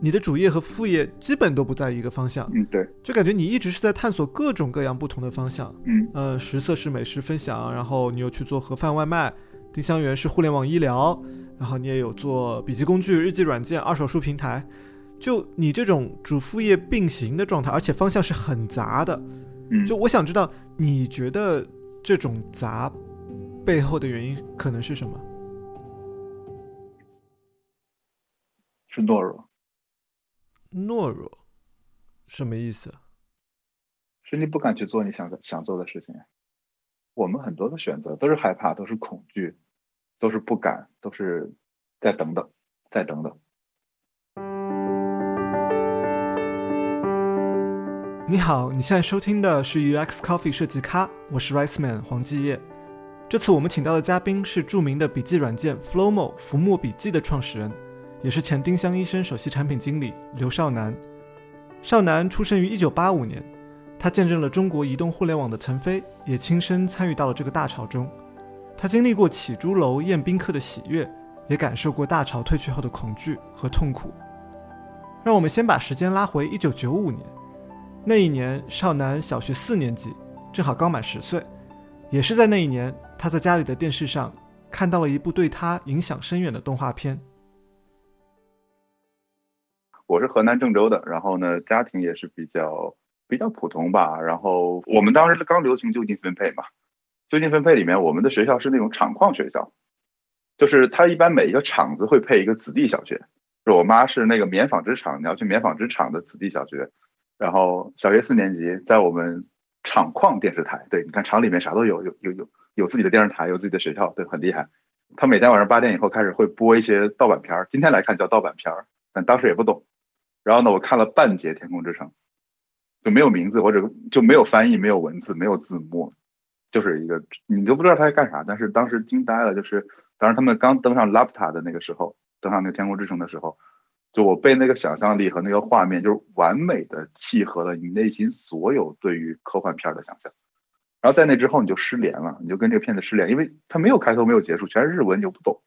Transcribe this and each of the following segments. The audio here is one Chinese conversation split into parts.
你的主业和副业基本都不在一个方向，嗯，对，就感觉你一直是在探索各种各样不同的方向。嗯，呃，食色是美食分享，然后你又去做盒饭外卖，丁香园是互联网医疗，然后你也有做笔记工具、日记软件、二手书平台。就你这种主副业并行的状态，而且方向是很杂的。嗯，就我想知道，你觉得这种杂背后的原因可能是什么？是懦弱。懦弱，什么意思？是你不敢去做你想想做的事情。我们很多的选择都是害怕，都是恐惧，都是不敢，都是再等等，再等等。你好，你现在收听的是 UX Coffee 设计咖，我是 Riceman 黄继业。这次我们请到的嘉宾是著名的笔记软件 Flowmo 浮墨笔记的创始人。也是前丁香医生首席产品经理刘少南。少南出生于一九八五年，他见证了中国移动互联网的腾飞，也亲身参与到了这个大潮中。他经历过起朱楼宴宾客的喜悦，也感受过大潮退去后的恐惧和痛苦。让我们先把时间拉回一九九五年，那一年少南小学四年级，正好刚满十岁。也是在那一年，他在家里的电视上看到了一部对他影响深远的动画片。我是河南郑州的，然后呢，家庭也是比较比较普通吧。然后我们当时刚流行就近分配嘛，就近分配里面，我们的学校是那种厂矿学校，就是它一般每一个厂子会配一个子弟小学。就我妈是那个棉纺织厂，你要去棉纺织厂的子弟小学。然后小学四年级在我们厂矿电视台，对，你看厂里面啥都有，有有有有自己的电视台，有自己的学校，对，很厉害。他每天晚上八点以后开始会播一些盗版片儿，今天来看叫盗版片儿，但当时也不懂。然后呢，我看了半节《天空之城》，就没有名字或者就没有翻译、没有文字、没有字幕，就是一个你都不知道他在干啥。但是当时惊呆了，就是当时他们刚登上 Lapta 的那个时候，登上那个《天空之城》的时候，就我被那个想象力和那个画面，就是完美的契合了你内心所有对于科幻片的想象。然后在那之后，你就失联了，你就跟这个片子失联，因为它没有开头，没有结束，全是日文，你就不懂，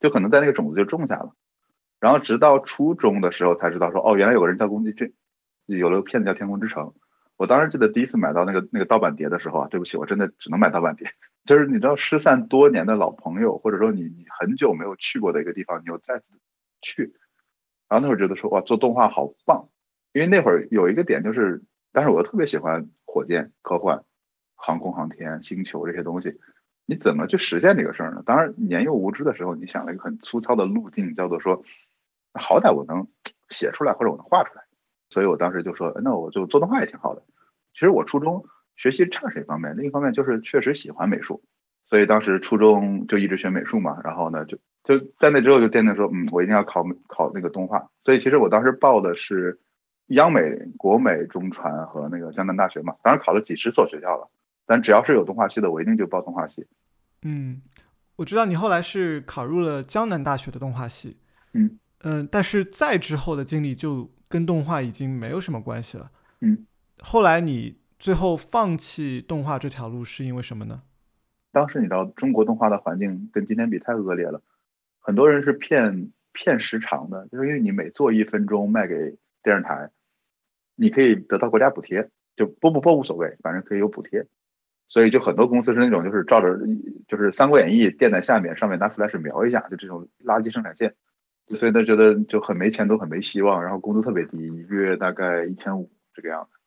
就可能在那个种子就种下了。然后直到初中的时候才知道说哦，原来有个人叫宫崎骏，有了个片子叫《天空之城》。我当时记得第一次买到那个那个盗版碟的时候啊，对不起，我真的只能买盗版碟。就是你知道失散多年的老朋友，或者说你你很久没有去过的一个地方，你又再次去。然后那会儿觉得说哇，做动画好棒，因为那会儿有一个点就是，但是我特别喜欢火箭、科幻、航空航天、星球这些东西。你怎么去实现这个事儿呢？当然年幼无知的时候，你想了一个很粗糙的路径，叫做说。好歹我能写出来，或者我能画出来，所以我当时就说，那我就做动画也挺好的。其实我初中学习差是一方面，另一方面就是确实喜欢美术，所以当时初中就一直学美术嘛。然后呢，就就在那之后就奠定说，嗯，我一定要考考那个动画。所以其实我当时报的是央美、国美、中传和那个江南大学嘛。当然考了几十所学校了，但只要是有动画系的，我一定就报动画系。嗯，我知道你后来是考入了江南大学的动画系。嗯。嗯，但是再之后的经历就跟动画已经没有什么关系了。嗯，后来你最后放弃动画这条路是因为什么呢？当时你知道中国动画的环境跟今天比太恶劣了，很多人是骗骗时长的，就是因为你每做一分钟卖给电视台，你可以得到国家补贴，就播不播无所谓，反正可以有补贴。所以就很多公司是那种就是照着就是《三国演义》垫在下面，上面拿 Flash 描一下，就这种垃圾生产线。所以他觉得就很没钱，都很没希望，然后工资特别低，一个月大概一千五这个样子，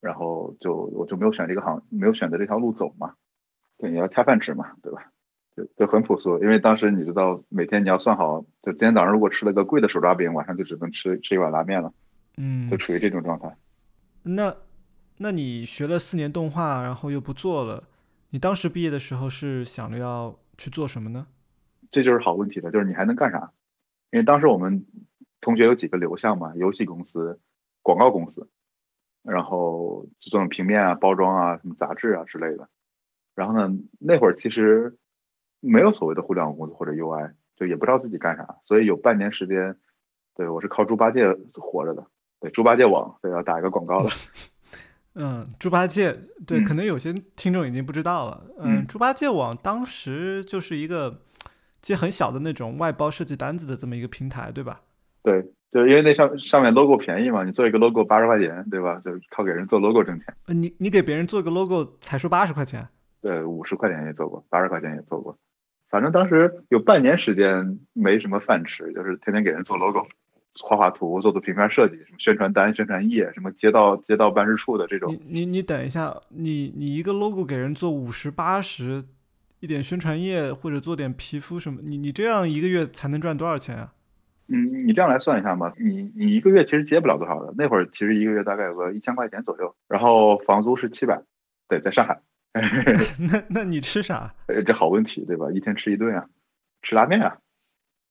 然后就我就没有选这个行，没有选择这条路走嘛。对，你要恰饭吃嘛，对吧？就就很朴素，因为当时你知道，每天你要算好，就今天早上如果吃了个贵的手抓饼，晚上就只能吃吃一碗拉面了。嗯，就处于这种状态。那那你学了四年动画，然后又不做了，你当时毕业的时候是想着要去做什么呢？这就是好问题了，就是你还能干啥？因为当时我们同学有几个流向嘛，游戏公司、广告公司，然后就做平面啊、包装啊、什么杂志啊之类的。然后呢，那会儿其实没有所谓的互联网公司或者 UI，就也不知道自己干啥，所以有半年时间，对我是靠猪八戒活着的。对，猪八戒网，对，要打一个广告了。嗯，猪八戒，对，可能有些听众已经不知道了。嗯，猪八戒网当时就是一个。接很小的那种外包设计单子的这么一个平台，对吧？对，就是因为那上上面 logo 便宜嘛，你做一个 logo 八十块钱，对吧？就靠给人做 logo 挣钱。呃，你你给别人做个 logo 才收八十块钱？对，五十块钱也做过，八十块钱也做过。反正当时有半年时间没什么饭吃，就是天天给人做 logo。画画图，做做平面设计，什么宣传单、宣传页，什么街道街道办事处的这种。你你你等一下，你你一个 logo 给人做五十八十，一点宣传页或者做点皮肤什么，你你这样一个月才能赚多少钱啊？嗯，你这样来算一下嘛，你你一个月其实接不了多少的。那会儿其实一个月大概有个一千块钱左右，然后房租是七百，对，在上海。那那你吃啥？这好问题对吧？一天吃一顿啊，吃拉面啊。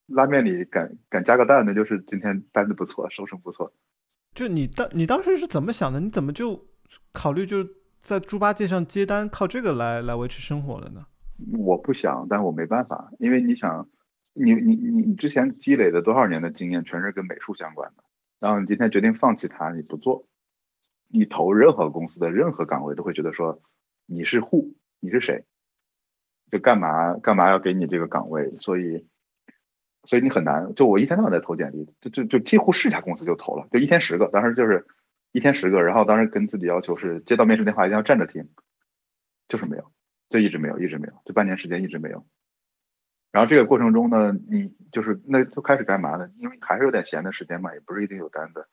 拉面里敢敢加个蛋，那就是今天单子不错，收成不错。就你当你当时是怎么想的？你怎么就考虑就在猪八戒上接单，靠这个来来维持生活了呢？我不想，但我没办法，因为你想，你你你你之前积累的多少年的经验，全是跟美术相关的，然后你今天决定放弃它，你不做，你投任何公司的任何岗位，都会觉得说你是户，你是谁？就干嘛干嘛要给你这个岗位？所以。所以你很难，就我一天到晚在投简历，就就就几乎是家公司就投了，就一天十个，当时就是一天十个，然后当时跟自己要求是接到面试电话一定要站着听，就是没有，就一直没有，一直没有，就半年时间一直没有。然后这个过程中呢，你就是那就开始干嘛呢？因为还是有点闲的时间嘛，也不是一定有单子，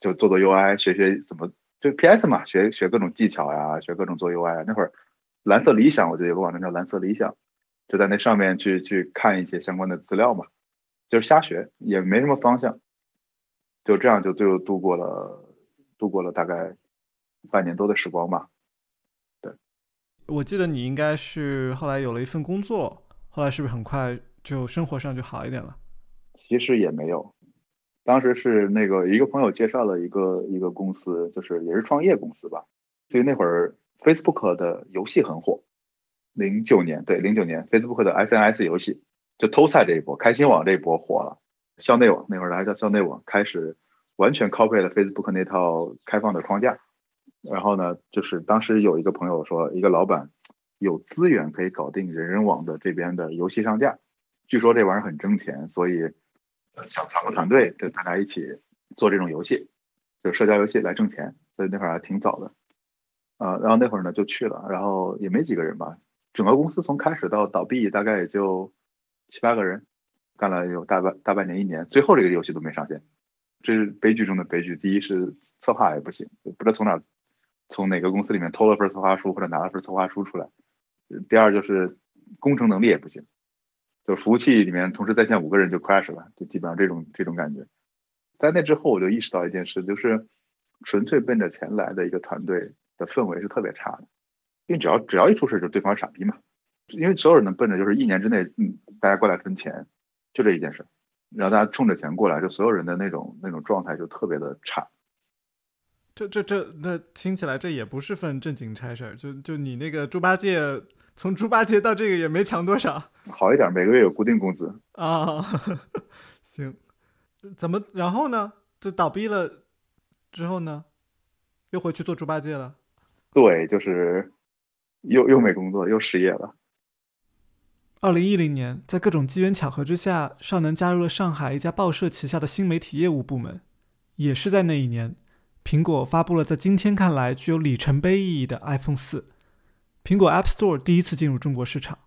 就做做 UI，学学怎么就 PS 嘛，学学各种技巧呀，学各种做 UI。那会儿蓝色理想，我记得有个网站叫蓝色理想，就在那上面去去看一些相关的资料嘛。就是瞎学，也没什么方向，就这样就最后度过了，度过了大概半年多的时光吧。我记得你应该是后来有了一份工作，后来是不是很快就生活上就好一点了？其实也没有，当时是那个一个朋友介绍了一个一个公司，就是也是创业公司吧。所以那会儿 Facebook 的游戏很火，零九年对零九年 Facebook 的 SNS 游戏。就偷菜这一波，开心网这一波火了，校内网那会儿还叫校内网，开始完全 copy 了 Facebook 那套开放的框架。然后呢，就是当时有一个朋友说，一个老板有资源可以搞定人人网的这边的游戏上架，据说这玩意儿很挣钱，所以想找个团队，就大家一起做这种游戏，就社交游戏来挣钱。所以那会儿还挺早的，啊，然后那会儿呢就去了，然后也没几个人吧，整个公司从开始到倒闭大概也就。七八个人干了有大半大半年一年，最后这个游戏都没上线，这是悲剧中的悲剧。第一是策划也不行，不知道从哪从哪个公司里面偷了份策划书或者拿了份策划书出来。第二就是工程能力也不行，就服务器里面同时在线五个人就 crash 了，就基本上这种这种感觉。在那之后我就意识到一件事，就是纯粹奔着钱来的一个团队的氛围是特别差的，因为只要只要一出事就对方傻逼嘛。因为所有人能奔着就是一年之内，嗯，大家过来分钱，就这一件事，然后大家冲着钱过来，就所有人的那种那种状态就特别的差。这这这，那听起来这也不是份正经差事儿，就就你那个猪八戒，从猪八戒到这个也没强多少。好一点，每个月有固定工资啊。行，怎么然后呢？就倒闭了之后呢，又回去做猪八戒了？对，就是又又没工作，又失业了。二零一零年，在各种机缘巧合之下，尚能加入了上海一家报社旗下的新媒体业务部门。也是在那一年，苹果发布了在今天看来具有里程碑意义的 iPhone 四，苹果 App Store 第一次进入中国市场。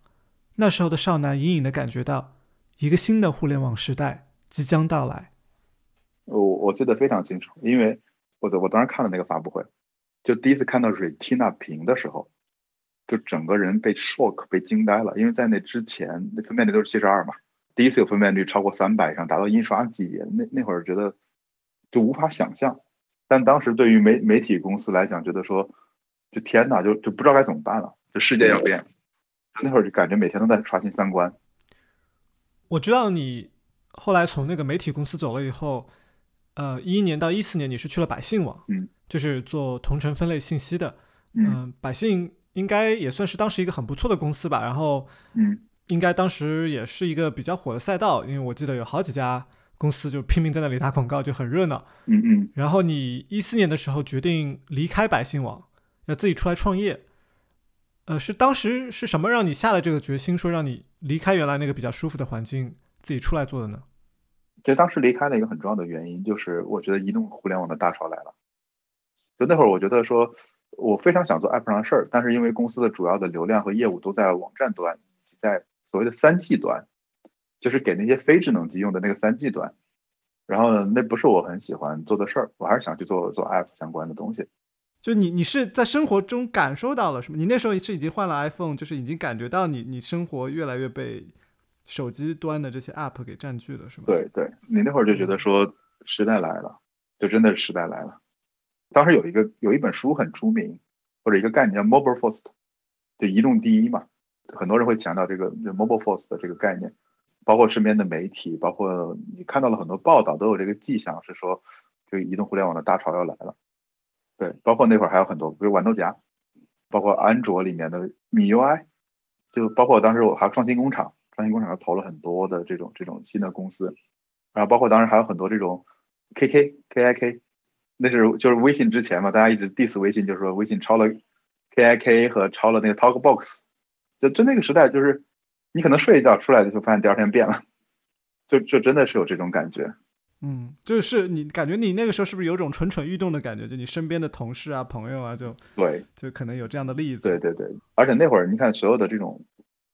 那时候的少男隐隐的感觉到，一个新的互联网时代即将到来。我我记得非常清楚，因为我的我当时看了那个发布会，就第一次看到 Retina 屏的时候。就整个人被 shock 被惊呆了，因为在那之前那分辨率都是七十二嘛，第一次有分辨率超过三百以上，达到印刷级别，那那会儿觉得就无法想象。但当时对于媒媒体公司来讲，觉得说就天哪，就就不知道该怎么办了，这世界要变。那会儿就感觉每天都在刷新三观。我知道你后来从那个媒体公司走了以后，呃，一一年到一四年你是去了百姓网，嗯，就是做同城分类信息的，嗯，百姓。应该也算是当时一个很不错的公司吧，然后，嗯，应该当时也是一个比较火的赛道，因为我记得有好几家公司就拼命在那里打广告，就很热闹。嗯嗯。然后你一四年的时候决定离开百姓网，要自己出来创业，呃，是当时是什么让你下了这个决心，说让你离开原来那个比较舒服的环境，自己出来做的呢？其实当时离开的一个很重要的原因，就是我觉得移动互联网的大潮来了。就那会儿，我觉得说，我非常想做 App 上的事儿，但是因为公司的主要的流量和业务都在网站端，以及在所谓的三 G 端，就是给那些非智能机用的那个三 G 端。然后呢，那不是我很喜欢做的事儿，我还是想去做做 App 相关的东西。就你，你是在生活中感受到了什么？你那时候是已经换了 iPhone，就是已经感觉到你你生活越来越被手机端的这些 App 给占据了，是吗？对对，你那会儿就觉得说时代来了，就真的是时代来了。当时有一个有一本书很出名，或者一个概念叫 Mobile First，就移动第一嘛。很多人会强调这个就 Mobile First 的这个概念，包括身边的媒体，包括你看到了很多报道都有这个迹象，是说这个移动互联网的大潮要来了。对，包括那会儿还有很多，比如豌豆荚，包括安卓里面的米 UI，就包括当时我还有创新工厂，创新工厂还投了很多的这种这种新的公司，然后包括当时还有很多这种 KK KIK，那是就是微信之前嘛，大家一直 diss 微信，就是说微信超了 KIK 和超了那个 TalkBox，就就那个时代，就是你可能睡一觉出来就发现第二天变了，就就真的是有这种感觉。嗯，就是你感觉你那个时候是不是有种蠢蠢欲动的感觉？就你身边的同事啊、朋友啊，就对，就可能有这样的例子。对对对，而且那会儿你看所有的这种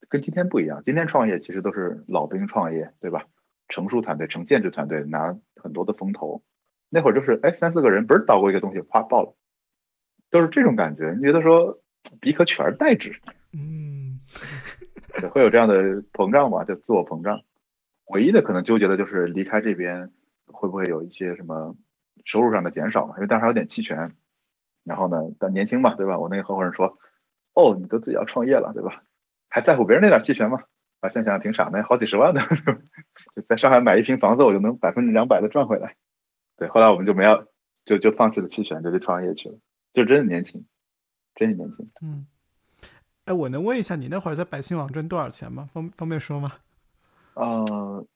跟今天不一样，今天创业其实都是老兵创业，对吧？成熟团队、成建制团队拿很多的风投，那会儿就是哎三四个人不是捣过一个东西，啪爆了，都是这种感觉。你觉得说比可取而代之，嗯，会有这样的膨胀吧？就自我膨胀。唯一的可能纠结的就是离开这边。会不会有一些什么收入上的减少嘛？因为当时还有点期权，然后呢，但年轻嘛，对吧？我那个合伙人说：“哦，你都自己要创业了，对吧？还在乎别人那点期权吗？”啊，想想挺傻的，好几十万的，就在上海买一平房子，我就能百分之两百的赚回来。对，后来我们就没要，就就放弃了期权，就去创业去了。就真的年轻，真的年轻。嗯，哎，我能问一下，你那会儿在百姓网挣多少钱吗？方方便说吗？呃，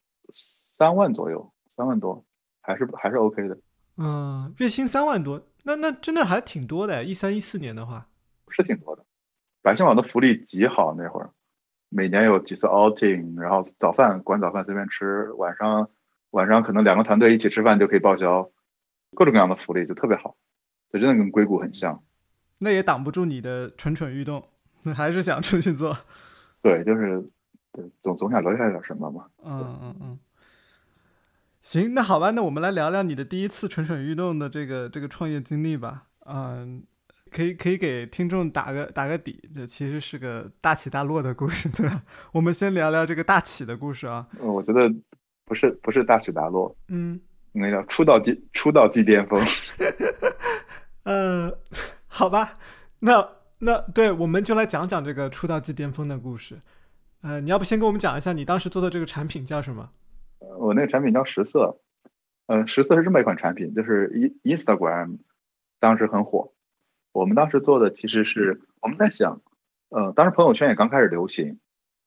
三万左右。三万多，还是还是 OK 的。嗯，月薪三万多，那那真的还挺多的。一三一四年的话，是挺多的。百姓网的福利极好，那会儿每年有几次 outing，然后早饭管早饭随便吃，晚上晚上可能两个团队一起吃饭就可以报销，各种各样的福利就特别好，就真的跟硅谷很像。那也挡不住你的蠢蠢欲动，还是想出去做。对，就是，总总想留下点什么嘛。嗯嗯嗯。行，那好吧，那我们来聊聊你的第一次蠢蠢欲动的这个这个创业经历吧。嗯，可以可以给听众打个打个底，这其实是个大起大落的故事，对吧？我们先聊聊这个大起的故事啊。我觉得不是不是大起大落，嗯，那叫出道即出道即巅峰。呃，好吧，那那对，我们就来讲讲这个出道即巅峰的故事。呃，你要不先跟我们讲一下你当时做的这个产品叫什么？我那个产品叫十色，呃，十色是这么一款产品，就是 In Instagram 当时很火。我们当时做的其实是我们在想，呃，当时朋友圈也刚开始流行，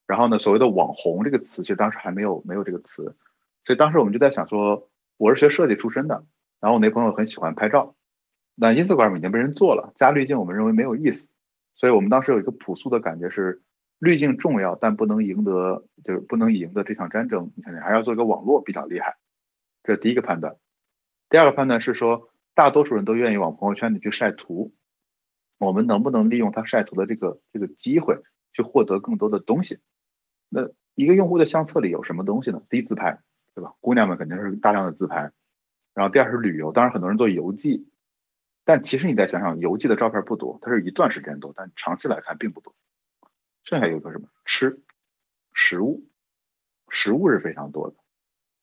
然后呢，所谓的网红这个词其实当时还没有没有这个词，所以当时我们就在想说，我是学设计出身的，然后我那朋友很喜欢拍照，那 Instagram 已经被人做了，加滤镜我们认为没有意思，所以我们当时有一个朴素的感觉是。滤镜重要，但不能赢得，就是不能赢得这场战争。你看，你还要做一个网络比较厉害，这是第一个判断。第二个判断是说，大多数人都愿意往朋友圈里去晒图，我们能不能利用他晒图的这个这个机会，去获得更多的东西？那一个用户的相册里有什么东西呢？第一，自拍，对吧？姑娘们肯定是大量的自拍。然后第二是旅游，当然很多人做游记，但其实你再想想，邮寄的照片不多，它是一段时间多，但长期来看并不多。剩下有个什么吃，食物，食物是非常多的，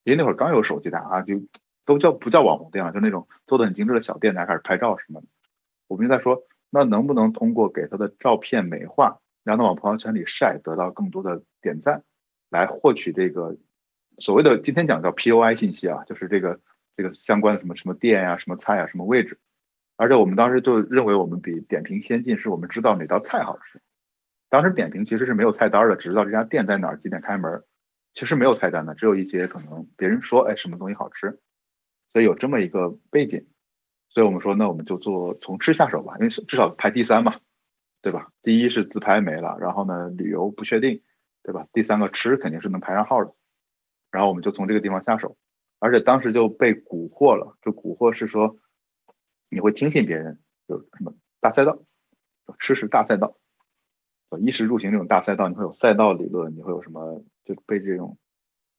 因为那会儿刚有手机，大家就都叫不叫网红店了，就那种做的很精致的小店，大家开始拍照什么的。我们就在说，那能不能通过给他的照片美化，让他往朋友圈里晒，得到更多的点赞，来获取这个所谓的今天讲叫 POI 信息啊，就是这个这个相关的什么什么店呀、什么菜呀、什么位置。而且我们当时就认为我们比点评先进，是我们知道哪道菜好吃。当时点评其实是没有菜单的，只知道这家店在哪儿，几点开门，其实没有菜单的，只有一些可能别人说，哎，什么东西好吃，所以有这么一个背景，所以我们说，那我们就做从吃下手吧，因为至少排第三嘛，对吧？第一是自拍没了，然后呢，旅游不确定，对吧？第三个吃肯定是能排上号的，然后我们就从这个地方下手，而且当时就被蛊惑了，就蛊惑是说你会听信别人，有什么大赛道，吃食大赛道，衣食住行这种大赛道，你会有赛道理论，你会有什么就被这种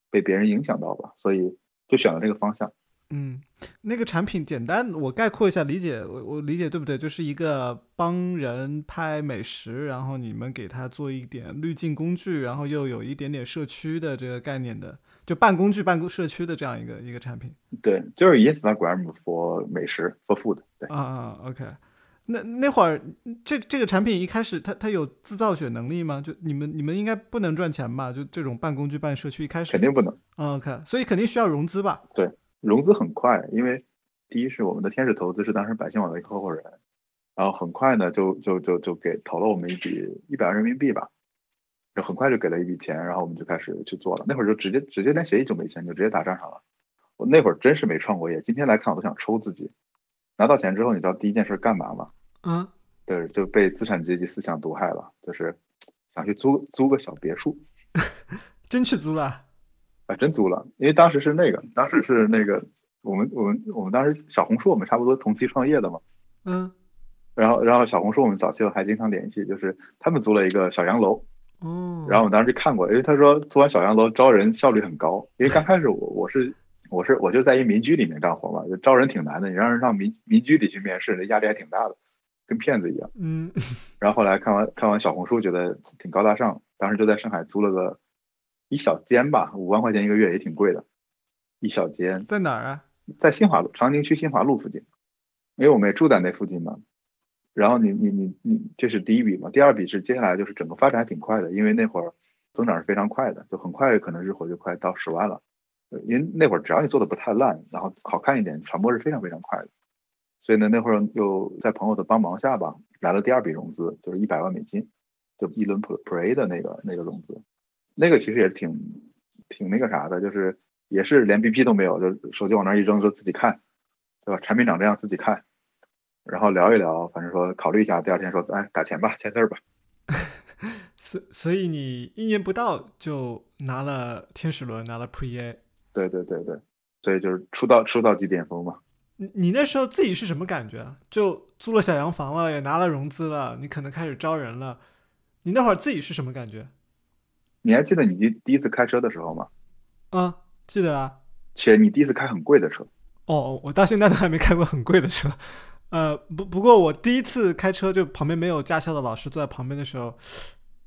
被别人影响到吧，所以就选了这个方向。嗯，那个产品简单，我概括一下理解，我我理解对不对？就是一个帮人拍美食，然后你们给他做一点滤镜工具，然后又有一点点社区的这个概念的，就半工具半工社区的这样一个一个产品。对，就是 Instagram for 美食 for food。对啊啊，OK。那那会儿这这个产品一开始它它有自造血能力吗？就你们你们应该不能赚钱吧？就这种半工具半社区一开始肯定不能。OK，所以肯定需要融资吧？对。融资很快，因为第一是我们的天使投资是当时百姓网的一个合伙人，然后很快呢就就就就给投了我们一笔一百万人民币吧，就很快就给了一笔钱，然后我们就开始去做了。那会儿就直接直接连协议就没签，就直接打仗上了。我那会儿真是没创过业，今天来看我都想抽自己。拿到钱之后，你知道第一件事干嘛吗？嗯，对，就被资产阶级思想毒害了，就是想去租租个小别墅。真去租了？啊，真租了，因为当时是那个，当时是那个，我们我们我们当时小红书我们差不多同期创业的嘛，嗯，然后然后小红书我们早期还经常联系，就是他们租了一个小洋楼，哦，然后我们当时去看过，因为他说租完小洋楼招人效率很高，因为刚开始我我是我是我就在一民居里面干活嘛，就招人挺难的，你让人上民民居里去面试，那压力还挺大的，跟骗子一样，嗯，然后后来看完看完小红书，觉得挺高大上，当时就在上海租了个。一小间吧，五万块钱一个月也挺贵的。一小间在哪儿啊？在新华路，长宁区新华路附近。因为我们也住在那附近嘛。然后你你你你，这是第一笔嘛。第二笔是接下来就是整个发展还挺快的，因为那会儿增长是非常快的，就很快可能日活就快到十万了。因为那会儿只要你做的不太烂，然后好看一点，传播是非常非常快的。所以呢，那会儿又在朋友的帮忙下吧，来了第二笔融资，就是一百万美金，就一轮 Pre 的那个那个融资。那个其实也挺挺那个啥的，就是也是连 BP 都没有，就手机往那一扔就自己看，对吧？产品长这样自己看，然后聊一聊，反正说考虑一下，第二天说哎打钱吧，签字吧。所所以你一年不到就拿了天使轮，拿了 Pre A。对对对对，所以就是出道出道即巅峰嘛。你你那时候自己是什么感觉？就租了小洋房了，也拿了融资了，你可能开始招人了，你那会儿自己是什么感觉？你还记得你第第一次开车的时候吗？啊，记得啊。且你第一次开很贵的车。哦，我到现在都还没开过很贵的车。呃，不不过我第一次开车，就旁边没有驾校的老师坐在旁边的时候，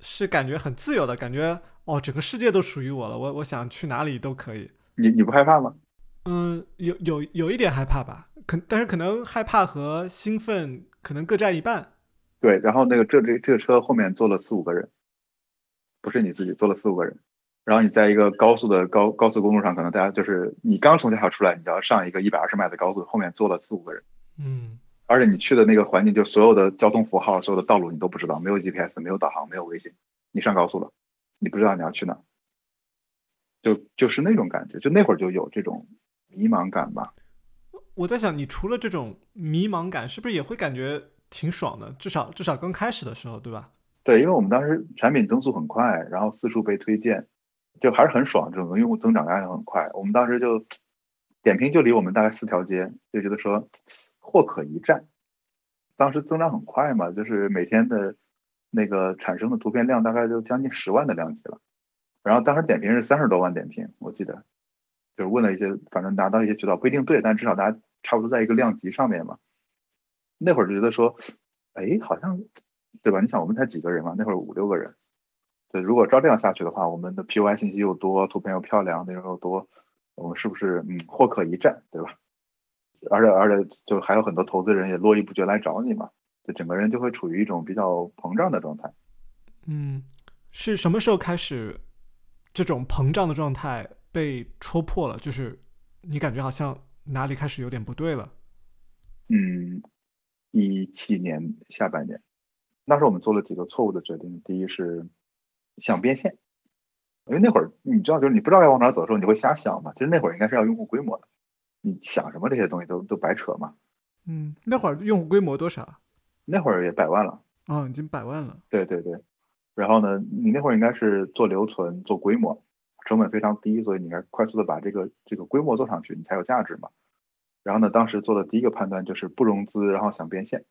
是感觉很自由的感觉。哦，整个世界都属于我了，我我想去哪里都可以。你你不害怕吗？嗯，有有有一点害怕吧，可但是可能害怕和兴奋可能各占一半。对，然后那个这这这个车后面坐了四五个人。不是你自己坐了四五个人，然后你在一个高速的高高速公路上，可能大家就是你刚从驾校出来，你就要上一个一百二十迈的高速，后面坐了四五个人，嗯，而且你去的那个环境，就所有的交通符号、所有的道路你都不知道，没有 GPS，没有导航，没有微信，你上高速了，你不知道你要去哪，就就是那种感觉，就那会儿就有这种迷茫感吧。我在想，你除了这种迷茫感，是不是也会感觉挺爽的？至少至少刚开始的时候，对吧？对，因为我们当时产品增速很快，然后四处被推荐，就还是很爽，整个用户增长量也很快。我们当时就点评就离我们大概四条街，就觉得说货可一战。当时增长很快嘛，就是每天的那个产生的图片量大概就将近十万的量级了。然后当时点评是三十多万点评，我记得就是问了一些，反正拿到一些渠道不一定对，但至少大家差不多在一个量级上面嘛。那会儿就觉得说，哎，好像。对吧？你想，我们才几个人嘛，那会儿五六个人。对，如果照这样下去的话，我们的 PY 信息又多，图片又漂亮，内容又多，我们是不是嗯货可一战，对吧？而且而且就还有很多投资人也络绎不绝来找你嘛，就整个人就会处于一种比较膨胀的状态。嗯，是什么时候开始这种膨胀的状态被戳破了？就是你感觉好像哪里开始有点不对了？嗯，一七年下半年。那时候我们做了几个错误的决定。第一是想变现，因为那会儿你知道，就是你不知道该往哪走的时候，你会瞎想嘛。其实那会儿应该是要用户规模的，你想什么这些东西都都白扯嘛。嗯，那会儿用户规模多少？那会儿也百万了。哦，已经百万了。对对对。然后呢，你那会儿应该是做留存、做规模，成本非常低，所以你应该快速的把这个这个规模做上去，你才有价值嘛。然后呢，当时做的第一个判断就是不融资，然后想变现，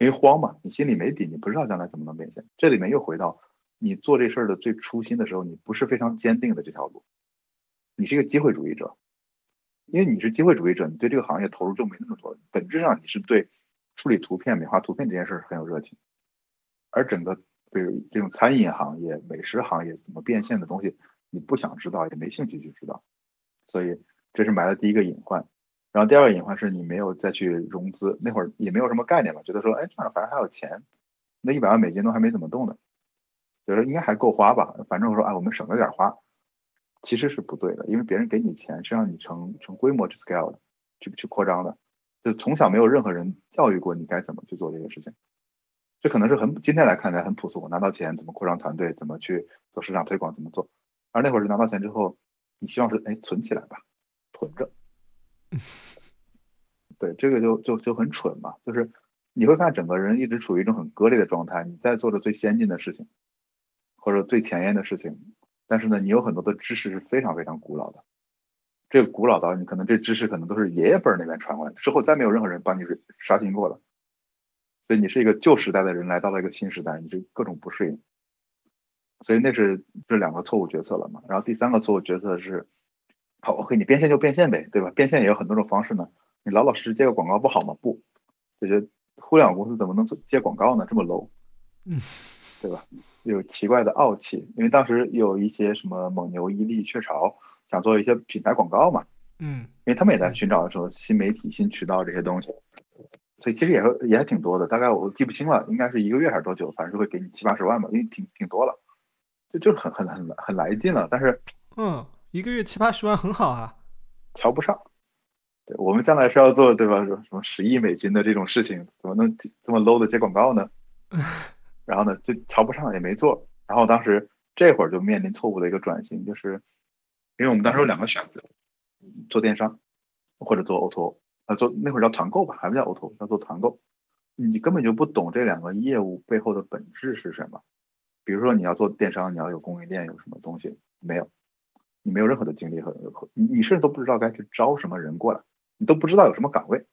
因为慌嘛，你心里没底，你不知道将来怎么能变现。这里面又回到你做这事儿的最初心的时候，你不是非常坚定的这条路，你是一个机会主义者，因为你是机会主义者，你对这个行业投入就没那么多，本质上你是对处理图片、美化图片这件事很有热情，而整个比如这种餐饮行业、美食行业怎么变现的东西。你不想知道，也没兴趣去知道，所以这是埋的第一个隐患。然后第二个隐患是你没有再去融资，那会儿也没有什么概念吧，觉得说，哎，这样反正还有钱，那一百万美金都还没怎么动呢，觉得应该还够花吧。反正我说，哎，我们省着点花，其实是不对的，因为别人给你钱是让你成成规模去 scale 的，去去扩张的。就从小没有任何人教育过你该怎么去做这个事情，这可能是很今天来看来很朴素，拿到钱怎么扩张团队，怎么去做市场推广，怎么做。而那会儿是拿到钱之后，你希望是哎存起来吧，囤着。对，这个就就就很蠢嘛，就是你会看整个人一直处于一种很割裂的状态，你在做着最先进的事情，或者最前沿的事情，但是呢，你有很多的知识是非常非常古老的，这个古老到你可能这知识可能都是爷爷辈儿那边传过来，之后再没有任何人帮你刷新过了，所以你是一个旧时代的人来到了一个新时代，你就各种不适应。所以那是这两个错误决策了嘛？然后第三个错误决策是，好，OK，你变现就变现呗，对吧？变现也有很多种方式呢。你老老实实接个广告不好吗？不，就觉得互联网公司怎么能接广告呢？这么 low，嗯，对吧？有奇怪的傲气，因为当时有一些什么蒙牛、伊利、雀巢想做一些品牌广告嘛，嗯，因为他们也在寻找说新媒体、新渠道这些东西，所以其实也也还挺多的，大概我记不清了，应该是一个月还是多久，反正是会给你七八十万吧，因为挺挺多了。就就是很很很很来劲了，但是，嗯，一个月七八十万很好啊，瞧不上。对我们将来是要做对吧？什么十亿美金的这种事情，怎么能这么 low 的接广告呢？然后呢，就瞧不上也没做。然后当时这会儿就面临错误的一个转型，就是因为我们当时有两个选择，做电商或者做 O2O，啊，做那会儿叫团购吧，还不叫 O2O，叫做团购。你根本就不懂这两个业务背后的本质是什么。比如说你要做电商，你要有供应链，有什么东西没有？你没有任何的精力和和你，你甚至都不知道该去招什么人过来，你都不知道有什么岗位。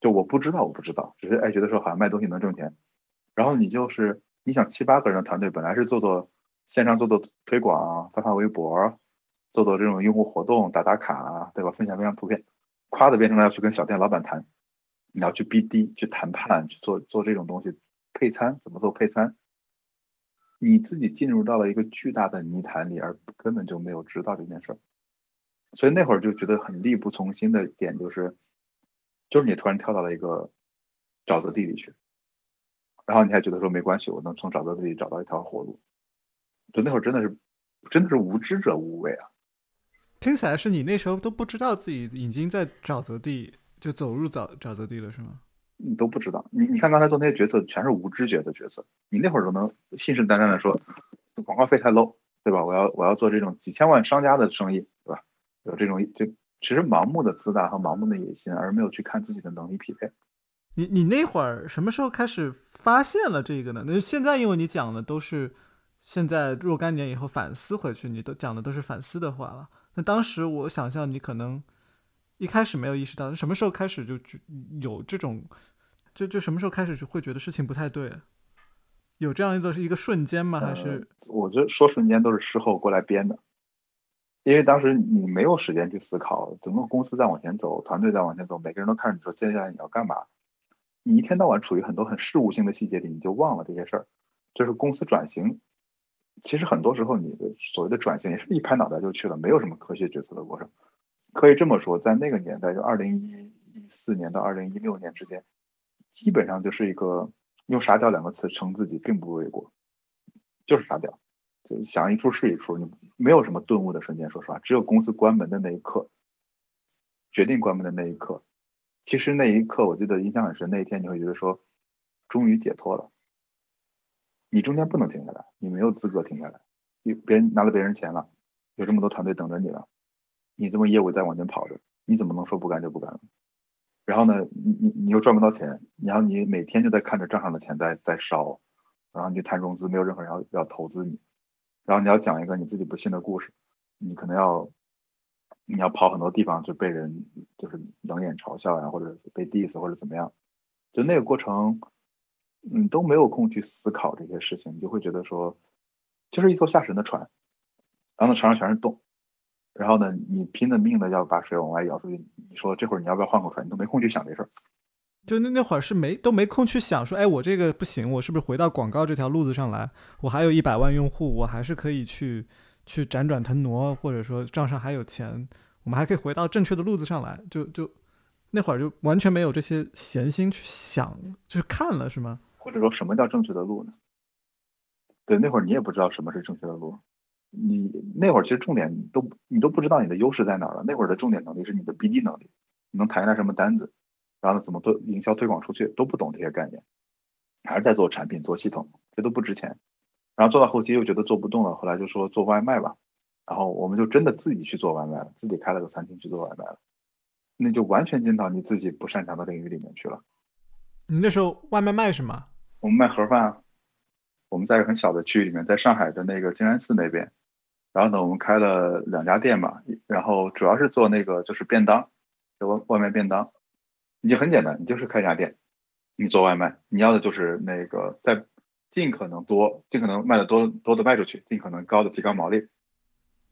就我不知道，我不知道，只是哎觉得说好像卖东西能挣钱。然后你就是你想七八个人的团队，本来是做做线上做做推广，发发微博，做做这种用户活动，打打卡，对吧？分享分享图片，夸的变成了要去跟小店老板谈，你要去 BD 去谈判去做做这种东西，配餐怎么做配餐？你自己进入到了一个巨大的泥潭里，而根本就没有知道这件事儿，所以那会儿就觉得很力不从心的点就是，就是你突然跳到了一个沼泽地里去，然后你还觉得说没关系，我能从沼泽地里找到一条活路，就那会儿真的是真的是无知者无畏啊！听起来是你那时候都不知道自己已经在沼泽地就走入沼沼泽地了，是吗？你都不知道，你你看刚才做那些决策全是无知觉的决策，你那会儿都能信誓旦旦的说广告费太 low，对吧？我要我要做这种几千万商家的生意，对吧？有这种就其实盲目的自大和盲目的野心，而没有去看自己的能力匹配。你你那会儿什么时候开始发现了这个呢？那现在因为你讲的都是现在若干年以后反思回去，你都讲的都是反思的话了。那当时我想象你可能。一开始没有意识到，什么时候开始就就有这种，就就什么时候开始就会觉得事情不太对，有这样一个是一个瞬间吗？还是我觉得说瞬间都是事后过来编的，因为当时你没有时间去思考，整个公司在往前走，团队在往前走，每个人都看着你说接下来你要干嘛，你一天到晚处于很多很事务性的细节里，你就忘了这些事儿。就是公司转型，其实很多时候你的所谓的转型也是一拍脑袋就去了，没有什么科学决策的过程。可以这么说，在那个年代，就二零一四年到二零一六年之间，基本上就是一个用“傻屌”两个词称自己，并不为过，就是傻屌，就想一出是一出，你没有什么顿悟的瞬间。说实话，只有公司关门的那一刻，决定关门的那一刻，其实那一刻我记得印象很深。那一天你会觉得说，终于解脱了。你中间不能停下来，你没有资格停下来，你别人拿了别人钱了，有这么多团队等着你了。你这么业务在往前跑着，你怎么能说不干就不干了？然后呢，你你你又赚不到钱，然后你每天就在看着账上的钱在在烧，然后你谈融资，没有任何人要要投资你，然后你要讲一个你自己不信的故事，你可能要你要跑很多地方，就被人就是冷眼嘲笑呀，或者被 diss 或者怎么样，就那个过程，你都没有空去思考这些事情，你就会觉得说，就是一艘下沉的船，然后那船上全是洞，然后呢，你拼了命的要把水往外舀出去，你说这会儿你要不要换口船，你都没空去想这事儿。就那那会儿是没都没空去想说，哎，我这个不行，我是不是回到广告这条路子上来？我还有一百万用户，我还是可以去去辗转腾挪，或者说账上还有钱，我们还可以回到正确的路子上来。就就那会儿就完全没有这些闲心去想，去看了是吗？或者说什么叫正确的路呢？对，那会儿你也不知道什么是正确的路，你那会儿其实重点都你都不知道你的优势在哪儿了。那会儿的重点能力是你的 BD 能力，你能谈下来什么单子。然后怎么做营销推广出去都不懂这些概念，还是在做产品做系统，这都不值钱。然后做到后期又觉得做不动了，后来就说做外卖吧。然后我们就真的自己去做外卖了，自己开了个餐厅去做外卖了。那就完全进到你自己不擅长的领域里面去了。你那时候外卖卖什么？我们卖盒饭。啊。我们在一个很小的区域里面，在上海的那个静安寺那边。然后呢，我们开了两家店嘛，然后主要是做那个就是便当，就外外卖便当。你就很简单，你就是开家店，你做外卖，你要的就是那个在尽可能多、尽可能卖的多多的卖出去，尽可能高的提高毛利。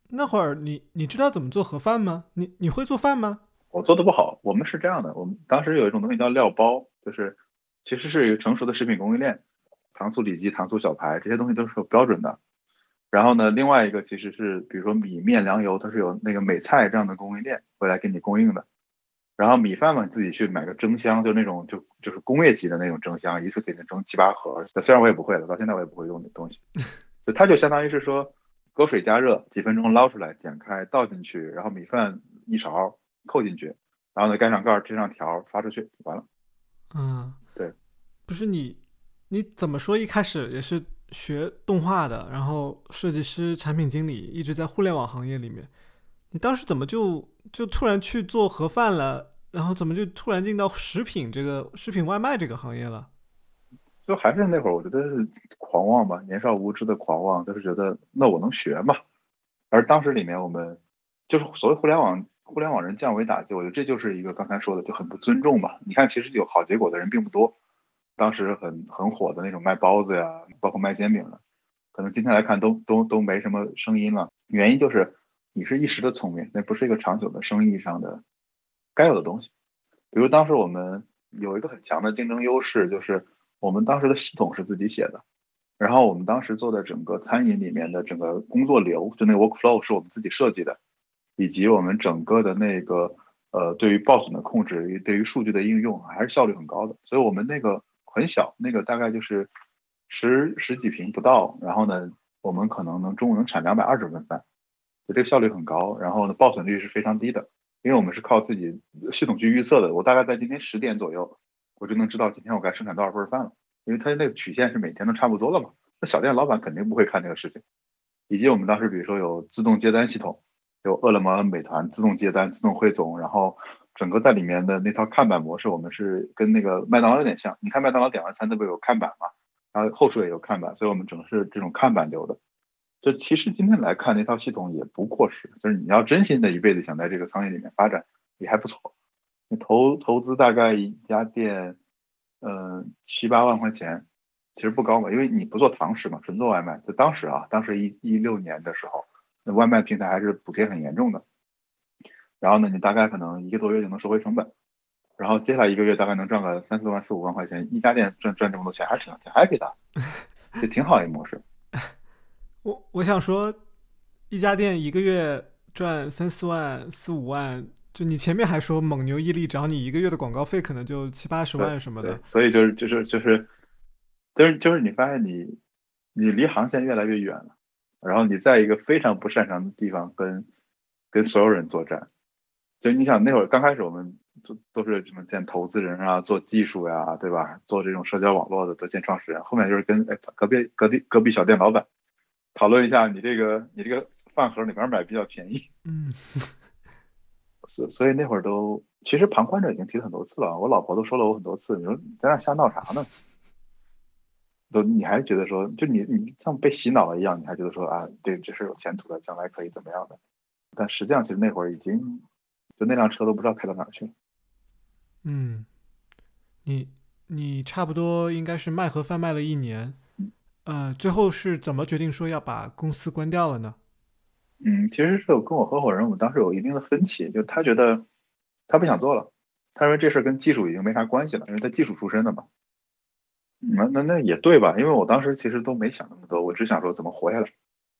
那会儿你你知道怎么做盒饭吗？你你会做饭吗？我做的不好。我们是这样的，我们当时有一种东西叫料包，就是其实是一个成熟的食品供应链，糖醋里脊、糖醋小排这些东西都是有标准的。然后呢，另外一个其实是比如说米面粮油，它是有那个美菜这样的供应链会来给你供应的。然后米饭嘛，你自己去买个蒸箱，就那种就就是工业级的那种蒸箱，一次给你蒸七八盒。虽然我也不会了，到现在我也不会用那东西。就它就相当于是说，隔水加热，几分钟捞出来，剪开倒进去，然后米饭一勺扣进去，然后呢盖上盖，贴上条，发出去，完了。嗯，对。不是你，你怎么说？一开始也是学动画的，然后设计师、产品经理，一直在互联网行业里面。你当时怎么就？就突然去做盒饭了，然后怎么就突然进到食品这个食品外卖这个行业了？就还是那会儿，我觉得是狂妄吧，年少无知的狂妄，就是觉得那我能学嘛。而当时里面我们就是所谓互联网互联网人降维打击，我觉得这就是一个刚才说的就很不尊重吧。你看，其实有好结果的人并不多。当时很很火的那种卖包子呀，包括卖煎饼的，可能今天来看都都都没什么声音了。原因就是。你是一时的聪明，那不是一个长久的生意上的该有的东西。比如当时我们有一个很强的竞争优势，就是我们当时的系统是自己写的，然后我们当时做的整个餐饮里面的整个工作流，就那个 workflow 是我们自己设计的，以及我们整个的那个呃对于报损的控制，对于数据的应用还是效率很高的。所以我们那个很小，那个大概就是十十几平不到，然后呢，我们可能能中午能产两百二十份饭。就这个效率很高，然后呢，报损率是非常低的，因为我们是靠自己系统去预测的。我大概在今天十点左右，我就能知道今天我该生产多少份饭了，因为它那个曲线是每天都差不多的嘛。那小店老板肯定不会看这个事情。以及我们当时比如说有自动接单系统，有饿了么、美团自动接单、自动汇总，然后整个在里面的那套看板模式，我们是跟那个麦当劳有点像。你看麦当劳点完餐都不有看板嘛，然后后厨也有看板，所以我们整个是这种看板流的。就其实今天来看那套系统也不过时，就是你要真心的一辈子想在这个行业里面发展也还不错。你投投资大概一家店，嗯七八万块钱，其实不高嘛，因为你不做堂食嘛，纯做外卖。在当时啊，当时一一六年的时候，那外卖平台还是补贴很严重的。然后呢，你大概可能一个多月就能收回成本，然后接下来一个月大概能赚个三四万四五万块钱，一家店赚赚这么多钱还是挺挺 happy 的，这挺好一模式。我我想说，一家店一个月赚三四万、四五万，就你前面还说蒙牛、伊利找你一个月的广告费可能就七八十万什么的，所以就是就是就是就是就是你发现你你离航线越来越远了，然后你在一个非常不擅长的地方跟跟所有人作战，就你想那会儿刚开始我们都都是什么见投资人啊，做技术呀，对吧？做这种社交网络的都见创始人，后面就是跟哎隔壁隔壁隔壁小店老板。讨论一下你这个你这个饭盒哪边买比较便宜？嗯，所所以那会儿都其实旁观者已经提了很多次了，我老婆都说了我很多次，你说在那瞎闹啥呢？都你还觉得说就你你像被洗脑了一样，你还觉得说啊这这是有前途的，将来可以怎么样的？但实际上其实那会儿已经就那辆车都不知道开到哪儿去了。嗯，你你差不多应该是卖盒饭卖了一年，呃，最后是怎么决定说要把公司关掉了呢？嗯，其实是有跟我合伙人，我们当时有一定的分歧，就他觉得他不想做了，他认为这事儿跟技术已经没啥关系了，因为他技术出身的嘛。那那那也对吧？因为我当时其实都没想那么多，我只想说怎么活下来，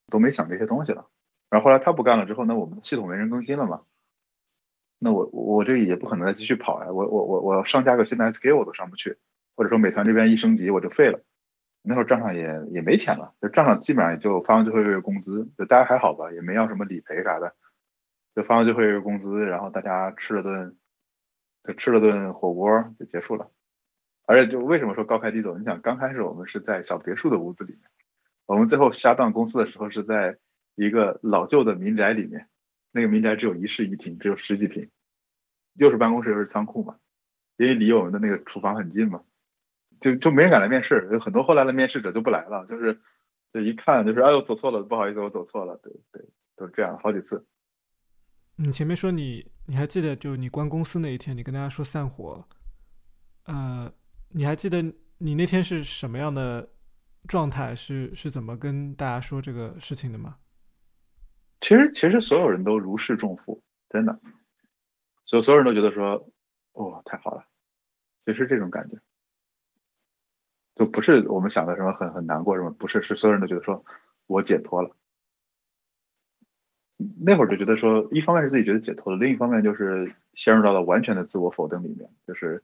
都没想这些东西了。然后后来他不干了之后，那我们系统没人更新了嘛？那我我这也不可能再继续跑呀，我我我我要上架个新的 SK 我都上不去，或者说美团这边一升级我就废了。那会儿账上也也没钱了，就账上基本上也就发完最后一个月工资，就大家还好吧，也没要什么理赔啥的，就发完最后一个月工资，然后大家吃了顿，就吃了顿火锅就结束了。而且就为什么说高开低走？你想刚开始我们是在小别墅的屋子里面，我们最后下档公司的时候是在一个老旧的民宅里面，那个民宅只有一室一厅，只有十几平，又是办公室又是仓库嘛，因为离我们的那个厨房很近嘛。就就没人敢来面试，有很多后来的面试者就不来了，就是就一看就是哎呦走错了，不好意思我走错了，对对，都这样好几次。你前面说你你还记得就你关公司那一天，你跟大家说散伙，呃，你还记得你那天是什么样的状态？是是怎么跟大家说这个事情的吗？其实其实所有人都如释重负，真的，所所有人都觉得说哦太好了，就是这种感觉。就不是我们想的什么很很难过什么，不是，是所有人都觉得说我解脱了。那会儿就觉得说，一方面是自己觉得解脱了，另一方面就是陷入到了完全的自我否定里面。就是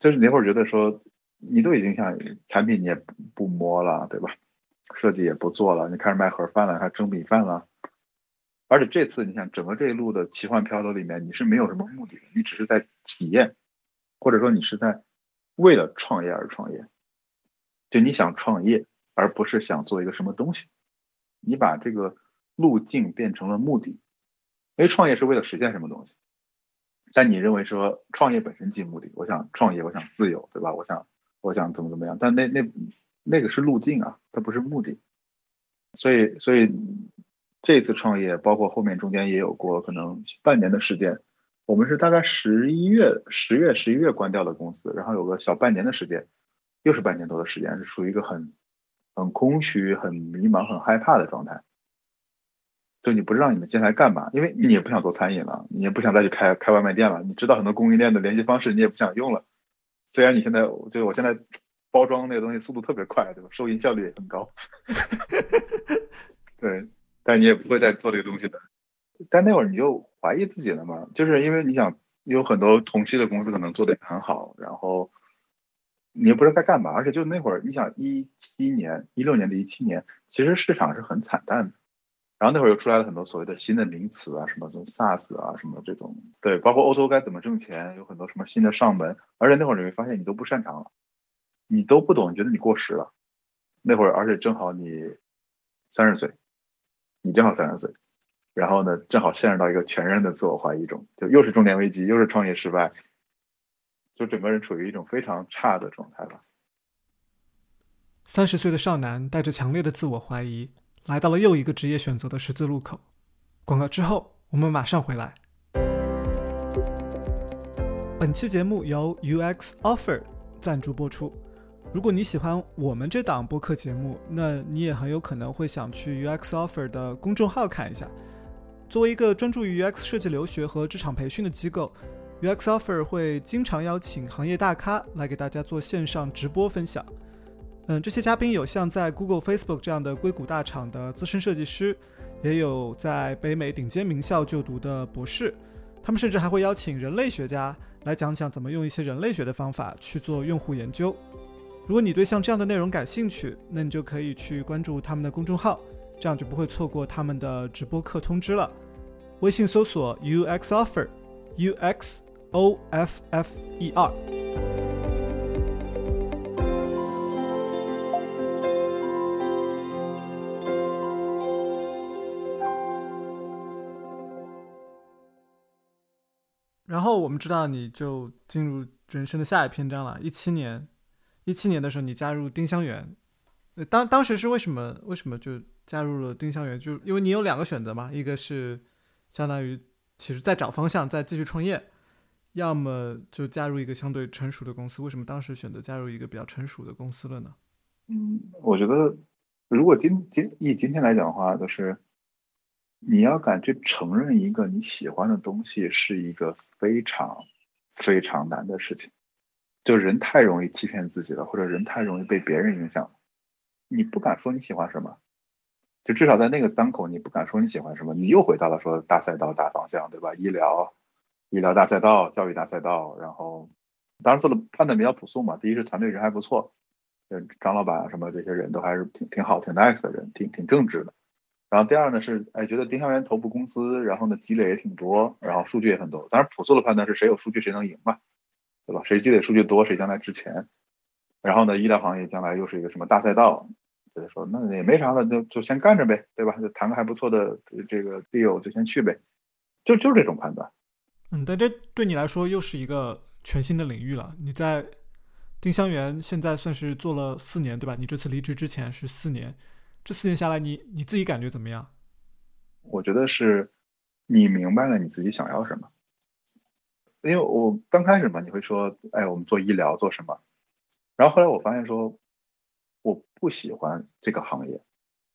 就是那会儿觉得说，你都已经像产品你也不摸了，对吧？设计也不做了，你开始卖盒饭了，还蒸米饭了。而且这次你想整个这一路的奇幻漂流里面，你是没有什么目的的，你只是在体验，或者说你是在为了创业而创业。就你想创业，而不是想做一个什么东西，你把这个路径变成了目的，因为创业是为了实现什么东西。但你认为说创业本身即目的，我想创业，我想自由，对吧？我想，我想怎么怎么样？但那那那个是路径啊，它不是目的。所以，所以这次创业，包括后面中间也有过可能半年的时间，我们是大概十一月、十月、十一月关掉的公司，然后有个小半年的时间。又是半年多的时间，是处于一个很很空虚、很迷茫、很害怕的状态。就你不知道你们接下来干嘛，因为你也不想做餐饮了，你也不想再去开开外卖店了。你知道很多供应链的联系方式，你也不想用了。虽然你现在就我现在包装那个东西速度特别快，对吧？收银效率也很高。对，但你也不会再做这个东西的。但那会儿你就怀疑自己了嘛？就是因为你想有很多同期的公司可能做的也很好，然后。你也不知道该干嘛，而且就那会儿，你想一七年、一六年的一七年，其实市场是很惨淡的。然后那会儿又出来了很多所谓的新的名词啊，什么这种 SaaS 啊，什么这种，对，包括 O2O 该怎么挣钱，有很多什么新的上门。而且那会儿你会发现你都不擅长了，你都不懂，你觉得你过时了。那会儿，而且正好你三十岁，你正好三十岁，然后呢，正好陷入到一个全然的自我怀疑中，就又是中年危机，又是创业失败。就整个人处于一种非常差的状态吧。三十岁的少男带着强烈的自我怀疑，来到了又一个职业选择的十字路口。广告之后，我们马上回来。本期节目由 UX Offer 赞助播出。如果你喜欢我们这档播客节目，那你也很有可能会想去 UX Offer 的公众号看一下。作为一个专注于 UX 设计留学和职场培训的机构。UX Offer 会经常邀请行业大咖来给大家做线上直播分享。嗯，这些嘉宾有像在 Google、Facebook 这样的硅谷大厂的资深设计师，也有在北美顶尖名校就读的博士。他们甚至还会邀请人类学家来讲讲怎么用一些人类学的方法去做用户研究。如果你对像这样的内容感兴趣，那你就可以去关注他们的公众号，这样就不会错过他们的直播课通知了。微信搜索 UX Offer，UX。O F F E R。然后我们知道，你就进入人生的下一篇章了。一七年，一七年的时候，你加入丁香园。当当时是为什么？为什么就加入了丁香园？就因为你有两个选择嘛，一个是相当于其实在找方向，在继续创业，要么就加入一个相对成熟的公司。为什么当时选择加入一个比较成熟的公司了呢？嗯，我觉得如果今今以今天来讲的话，就是你要敢去承认一个你喜欢的东西，是一个非常非常难的事情。就人太容易欺骗自己了，或者人太容易被别人影响了。你不敢说你喜欢什么，就至少在那个当口，你不敢说你喜欢什么。你又回到了说大赛道、大方向，对吧？医疗、医疗大赛道、教育大赛道，然后当然做的判断比较朴素嘛。第一是团队人还不错，张老板啊什么这些人都还是挺挺好、挺 nice 的人，挺挺正直的。然后第二呢是，哎，觉得丁香园头部公司，然后呢积累也挺多，然后数据也很多。当然朴素的判断是谁有数据谁能赢嘛。对吧？谁积累数据多，谁将来值钱。然后呢，医疗行业将来又是一个什么大赛道？就是说，那也没啥了，就就先干着呗，对吧？就谈个还不错的这个 deal，就先去呗。就就是这种判断。嗯，但这对你来说又是一个全新的领域了。你在丁香园现在算是做了四年，对吧？你这次离职之前是四年，这四年下来，你你自己感觉怎么样？我觉得是，你明白了你自己想要什么。因为我刚开始嘛，你会说，哎，我们做医疗做什么？然后后来我发现说，我不喜欢这个行业，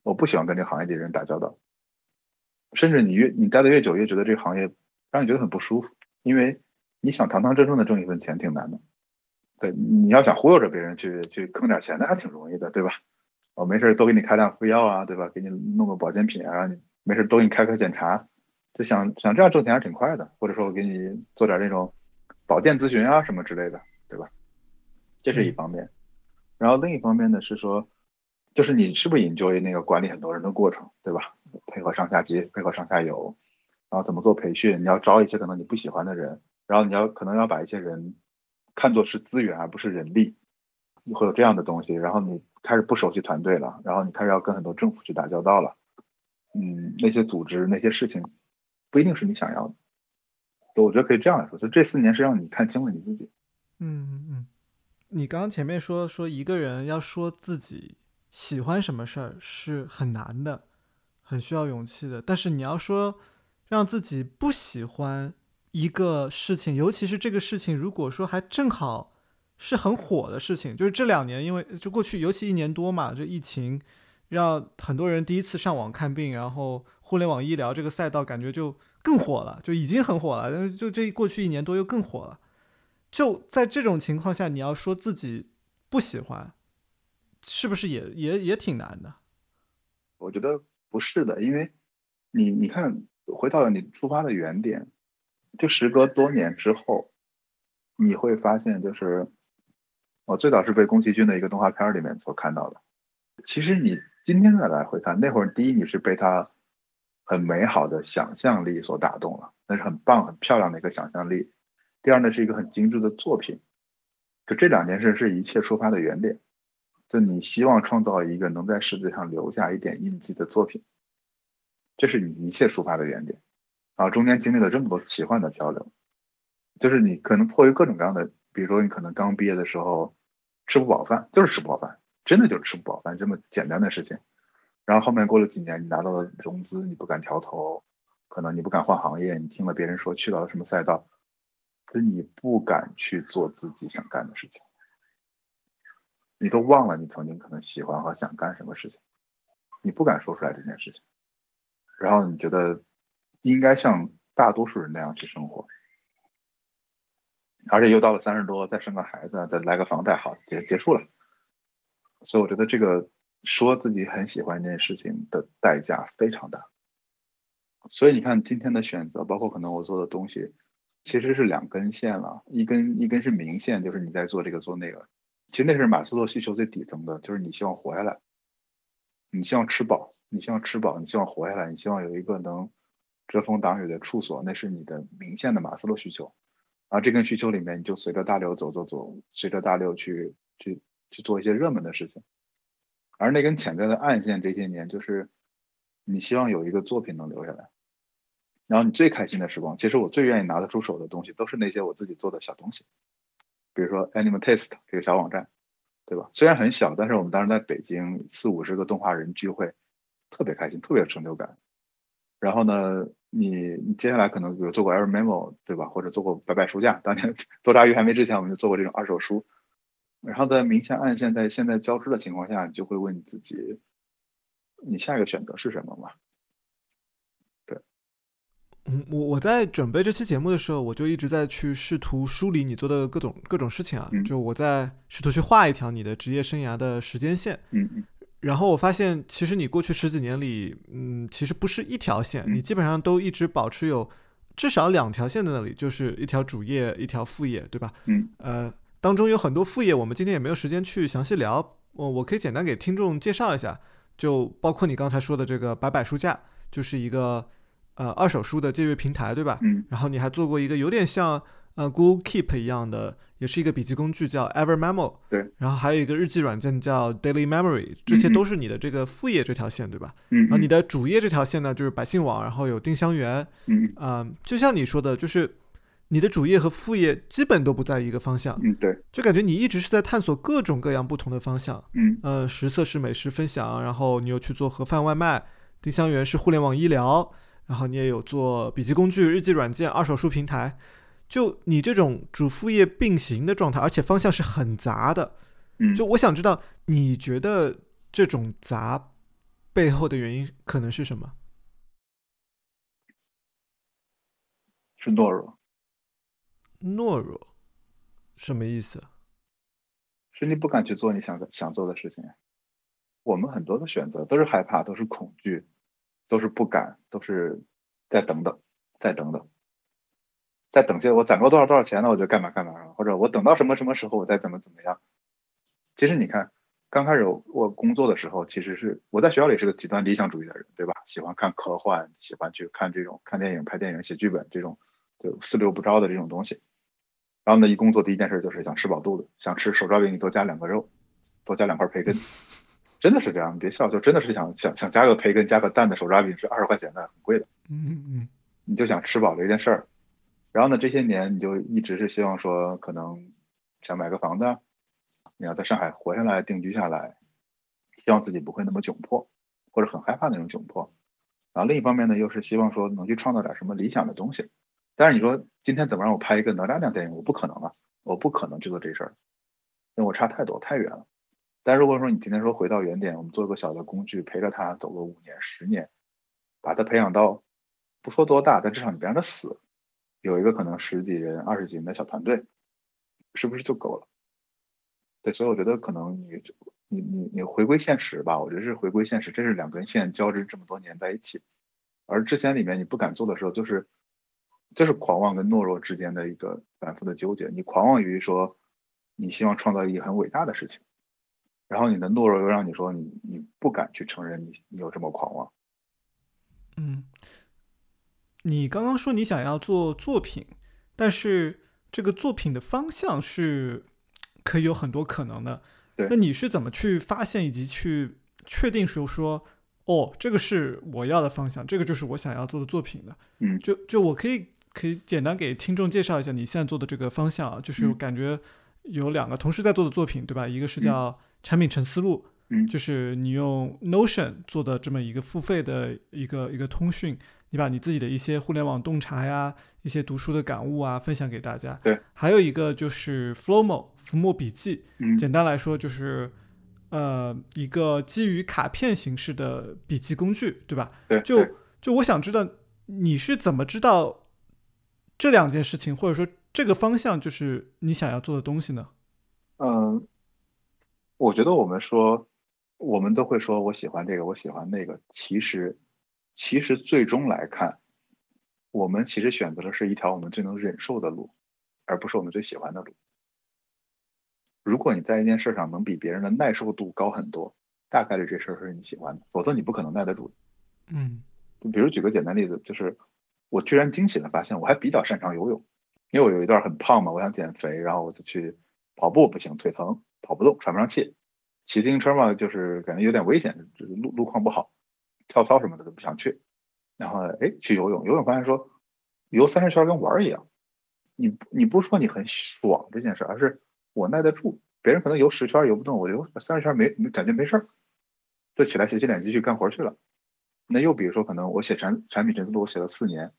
我不喜欢跟这个行业的人打交道。甚至你越你待的越久，越觉得这个行业让你觉得很不舒服，因为你想堂堂正正的挣一份钱挺难的。对，你要想忽悠着别人去去坑点钱，那还挺容易的，对吧？我没事多给你开辆副药啊，对吧？给你弄个保健品啊，让你没事多给你开个检查。就想想这样挣钱还是挺快的，或者说我给你做点那种保健咨询啊什么之类的，对吧？这是一方面。然后另一方面呢是说，就是你是不是 enjoy 那个管理很多人的过程，对吧？配合上下级，配合上下游，然后怎么做培训？你要招一些可能你不喜欢的人，然后你要可能要把一些人看作是资源而不是人力，会有这样的东西。然后你开始不熟悉团队了，然后你开始要跟很多政府去打交道了，嗯，那些组织那些事情。不一定是你想要的，我觉得可以这样来说，就这四年是让你看清了你自己。嗯嗯，你刚刚前面说说一个人要说自己喜欢什么事儿是很难的，很需要勇气的。但是你要说让自己不喜欢一个事情，尤其是这个事情，如果说还正好是很火的事情，就是这两年，因为就过去尤其一年多嘛，就疫情。让很多人第一次上网看病，然后互联网医疗这个赛道感觉就更火了，就已经很火了。但就这过去一年多又更火了。就在这种情况下，你要说自己不喜欢，是不是也也也挺难的？我觉得不是的，因为你你看，回到了你出发的原点，就时隔多年之后，你会发现，就是我最早是被宫崎骏的一个动画片里面所看到的。其实你。今天再来回看，那会儿第一你是被他很美好的想象力所打动了，那是很棒、很漂亮的一个想象力。第二呢，是一个很精致的作品。就这两件事是一切出发的原点。就你希望创造一个能在世界上留下一点印记的作品，这是你一切出发的原点。然后中间经历了这么多奇幻的漂流，就是你可能迫于各种各样的，比如说你可能刚毕业的时候吃不饱饭，就是吃不饱饭。真的就是吃不饱饭这么简单的事情，然后后面过了几年，你拿到了融资，你不敢调头，可能你不敢换行业，你听了别人说去到了什么赛道，就你不敢去做自己想干的事情，你都忘了你曾经可能喜欢和想干什么事情，你不敢说出来这件事情，然后你觉得应该像大多数人那样去生活，而且又到了三十多，再生个孩子，再来个房贷，好结结束了。所以我觉得这个说自己很喜欢一件事情的代价非常大。所以你看今天的选择，包括可能我做的东西，其实是两根线了。一根一根是明线，就是你在做这个做那个。其实那是马斯洛需求最底层的，就是你希望活下来，你希望吃饱，你希望吃饱，你希望活下来，你希望有一个能遮风挡雨的处所，那是你的明线的马斯洛需求。而这根需求里面，你就随着大流走走走，随着大流去去。去做一些热门的事情，而那根潜在的暗线，这些年就是你希望有一个作品能留下来，然后你最开心的时光，其实我最愿意拿得出手的东西，都是那些我自己做的小东西，比如说 Animal Taste 这个小网站，对吧？虽然很小，但是我们当时在北京四五十个动画人聚会，特别开心，特别有成就感。然后呢，你你接下来可能比如做过 Air Memo 对吧，或者做过白白书架，当年 多抓鱼还没之前，我们就做过这种二手书。然后在明线暗线在现在交织的情况下，你就会问你自己，你下一个选择是什么嘛？对，嗯，我我在准备这期节目的时候，我就一直在去试图梳理你做的各种各种事情啊，就我在试图去画一条你的职业生涯的时间线。嗯嗯。然后我发现，其实你过去十几年里，嗯，其实不是一条线，你基本上都一直保持有至少两条线在那里，就是一条主业，一条副业，对吧？嗯。呃。当中有很多副业，我们今天也没有时间去详细聊。我我可以简单给听众介绍一下，就包括你刚才说的这个摆摆书架，就是一个呃二手书的借阅平台，对吧？嗯。然后你还做过一个有点像呃 Google Keep 一样的，也是一个笔记工具，叫 Ever Memo。对。然后还有一个日记软件叫 Daily Memory，这些都是你的这个副业这条线，对吧？嗯。然后你的主业这条线呢，就是百姓网，然后有丁香园。嗯。嗯，就像你说的，就是。你的主业和副业基本都不在一个方向，嗯，对，就感觉你一直是在探索各种各样不同的方向，嗯，呃，食色是美食分享，然后你又去做盒饭外卖，丁香园是互联网医疗，然后你也有做笔记工具、日记软件、二手书平台，就你这种主副业并行的状态，而且方向是很杂的，嗯，就我想知道，你觉得这种杂背后的原因可能是什么？是懦弱。懦弱，什么意思？是你不敢去做你想想做的事情。我们很多的选择都是害怕，都是恐惧，都是不敢，都是再等等，再等等，再等些我攒够多少多少钱呢？我就干嘛干嘛了，或者我等到什么什么时候我再怎么怎么样。其实你看，刚开始我工作的时候，其实是我在学校里是个极端理想主义的人，对吧？喜欢看科幻，喜欢去看这种看电影、拍电影、写剧本这种。就四六不着的这种东西，然后呢，一工作第一件事就是想吃饱肚子，想吃手抓饼，你多加两个肉，多加两块培根，真的是这样，你别笑，就真的是想想想加个培根，加个蛋的手抓饼是二十块钱的，很贵的。嗯嗯，你就想吃饱的一件事儿，然后呢，这些年你就一直是希望说，可能想买个房子，你要在上海活下来，定居下来，希望自己不会那么窘迫，或者很害怕那种窘迫。然后另一方面呢，又是希望说能去创造点什么理想的东西。但是你说今天怎么让我拍一个哪吒那样电影？我不可能啊，我不可能去做这事儿，因为我差太多太远了。但如果说你今天说回到原点，我们做一个小的工具，陪着他走个五年十年，把他培养到不说多大，但至少你别让他死，有一个可能十几人、二十几人的小团队，是不是就够了？对，所以我觉得可能你你你你回归现实吧，我觉得是回归现实，这是两根线交织这么多年在一起，而之前里面你不敢做的时候，就是。这是狂妄跟懦弱之间的一个反复的纠结。你狂妄于说，你希望创造一个很伟大的事情，然后你的懦弱又让你说你你不敢去承认你你有这么狂妄。嗯，你刚刚说你想要做作品，但是这个作品的方向是可以有很多可能的。对，那你是怎么去发现以及去确定说说？哦，这个是我要的方向，这个就是我想要做的作品的。嗯，就就我可以可以简单给听众介绍一下你现在做的这个方向啊，就是感觉有两个同时在做的作品，对吧？一个是叫产品陈思路，嗯，就是你用 Notion 做的这么一个付费的一个一个通讯，你把你自己的一些互联网洞察呀、一些读书的感悟啊分享给大家。对，还有一个就是 Flowmo 浮墨笔记，嗯，简单来说就是。呃，一个基于卡片形式的笔记工具，对吧？对。就就我想知道你是怎么知道这两件事情，或者说这个方向就是你想要做的东西呢？嗯，我觉得我们说，我们都会说我喜欢这个，我喜欢那个。其实，其实最终来看，我们其实选择的是一条我们最能忍受的路，而不是我们最喜欢的路。如果你在一件事上能比别人的耐受度高很多，大概率这事儿是你喜欢的，否则你不可能耐得住。嗯，就比如举个简单例子，就是我居然惊喜的发现，我还比较擅长游泳，因为我有一段很胖嘛，我想减肥，然后我就去跑步，不行，腿疼，跑不动，喘不上气。骑自行车嘛，就是感觉有点危险，就是路路况不好，跳操什么的都不想去。然后哎，去游泳，游泳发现说游三十圈跟玩儿一样，你你不是说你很爽这件事，而是。我耐得住，别人可能游十圈游不动，我游三十圈没没感觉没事儿，就起来洗洗脸继续干活去了。那又比如说，可能我写产产品陈思路，我写了四年，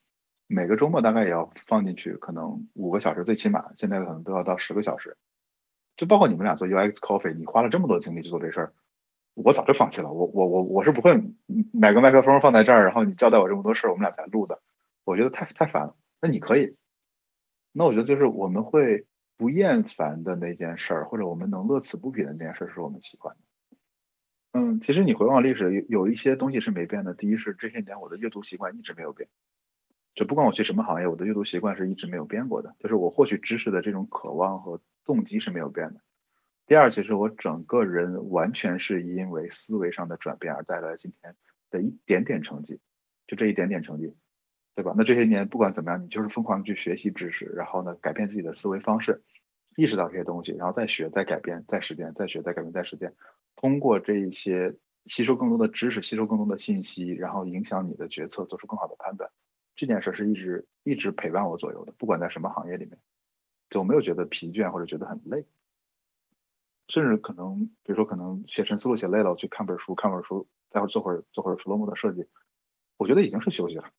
每个周末大概也要放进去，可能五个小时，最起码现在可能都要到十个小时。就包括你们俩做 UX Coffee，你花了这么多精力去做这事儿，我早就放弃了。我我我我是不会买个麦克风放在这儿，然后你交代我这么多事儿，我们俩才录的。我觉得太太烦了。那你可以，那我觉得就是我们会不厌烦的那件事儿，或者我们能乐此不疲的那件事，是我们喜欢的。嗯，其实你回望历史，有有一些东西是没变的。第一是这些年我的阅读习惯一直没有变，就不管我去什么行业，我的阅读习惯是一直没有变过的。就是我获取知识的这种渴望和动机是没有变的。第二，其实我整个人完全是因为思维上的转变而带来今天的一点点成绩，就这一点点成绩，对吧？那这些年不管怎么样，你就是疯狂的去学习知识，然后呢，改变自己的思维方式，意识到这些东西，然后再学、再改变、再实践、再学、再改变、再实践。通过这一些吸收更多的知识，吸收更多的信息，然后影响你的决策，做出更好的判断。这件事是一直一直陪伴我左右的，不管在什么行业里面，就我没有觉得疲倦或者觉得很累。甚至可能，比如说可能写成思路写累了，我去看本书，看本书，待会儿做会儿做会儿 Flow 的设计，我觉得已经是休息了。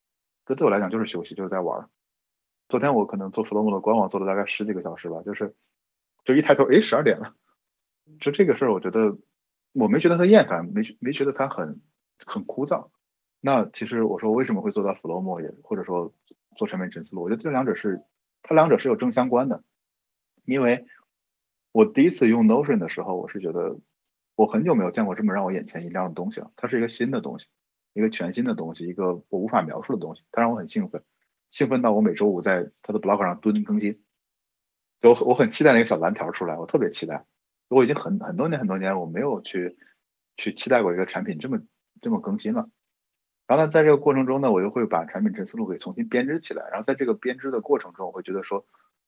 这对我来讲就是休息，就是在玩。昨天我可能做 Flow 的官网做了大概十几个小时吧，就是就一抬头，哎，十二点了。就这个事儿，我觉得。我没觉得它厌烦，没没觉得它很很枯燥。那其实我说为什么会做到 Flowmo 也或者说做产品陈思路，我觉得这两者是它两者是有正相关的。因为我第一次用 Notion 的时候，我是觉得我很久没有见过这么让我眼前一亮的东西了。它是一个新的东西，一个全新的东西，一个我无法描述的东西。它让我很兴奋，兴奋到我每周五在它的 blog 上蹲更新。就我很期待那个小蓝条出来，我特别期待。我已经很很多年很多年，我没有去去期待过一个产品这么这么更新了。然后呢，在这个过程中呢，我又会把产品陈思路给重新编织起来。然后在这个编织的过程中，我会觉得说，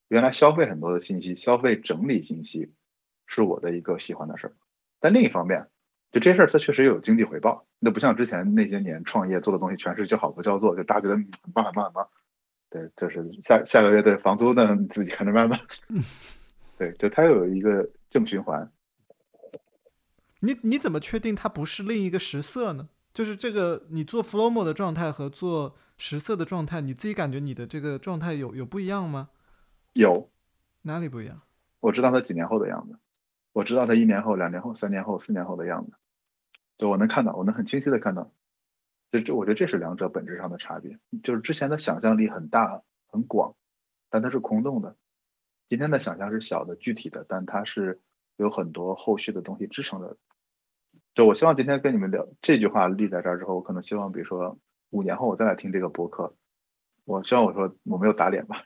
原来消费很多的信息，消费整理信息是我的一个喜欢的事儿。但另一方面，就这事儿它确实有经济回报，那不像之前那些年创业做的东西全是叫好不叫座，就大家觉得很棒很棒很棒。对，就是下下个月的房租呢，你自己看着办吧。对，就它有一个。正循环，你你怎么确定它不是另一个实色呢？就是这个，你做 Flomo 的状态和做实色的状态，你自己感觉你的这个状态有有不一样吗？有，哪里不一样？我知道它几年后的样子，我知道它一年后、两年后、三年后、四年后的样子，就我能看到，我能很清晰的看到，就这，我觉得这是两者本质上的差别。就是之前的想象力很大很广，但它是空洞的。今天的想象是小的、具体的，但它是有很多后续的东西支撑的。就我希望今天跟你们聊这句话立在这儿之后，我可能希望，比如说五年后我再来听这个博客，我希望我说我没有打脸吧，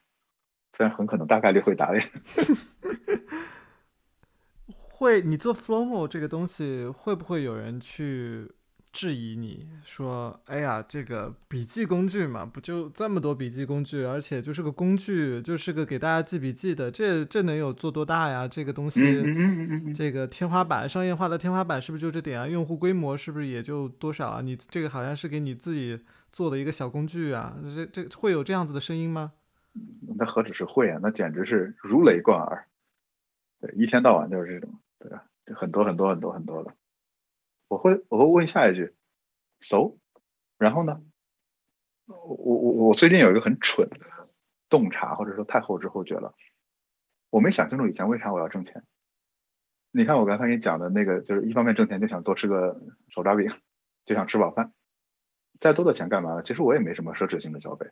虽然很可能大概率会打脸。会，你做 Flomo 这个东西，会不会有人去？质疑你说：“哎呀，这个笔记工具嘛，不就这么多笔记工具，而且就是个工具，就是个给大家记笔记的，这这能有做多大呀？这个东西，这个天花板，商业化的天花板是不是就这点啊？用户规模是不是也就多少啊？你这个好像是给你自己做的一个小工具啊？这这会有这样子的声音吗？那何止是会啊，那简直是如雷贯耳，对，一天到晚就是这种，对吧？很多很多很多很多的。”我会我会问下一句，so，然后呢？我我我最近有一个很蠢的洞察，或者说太后知后觉了。我没想清楚以前为啥我要挣钱。你看我刚才给你讲的那个，就是一方面挣钱就想多吃个手抓饼，就想吃饱饭。再多的钱干嘛呢？其实我也没什么奢侈性的消费，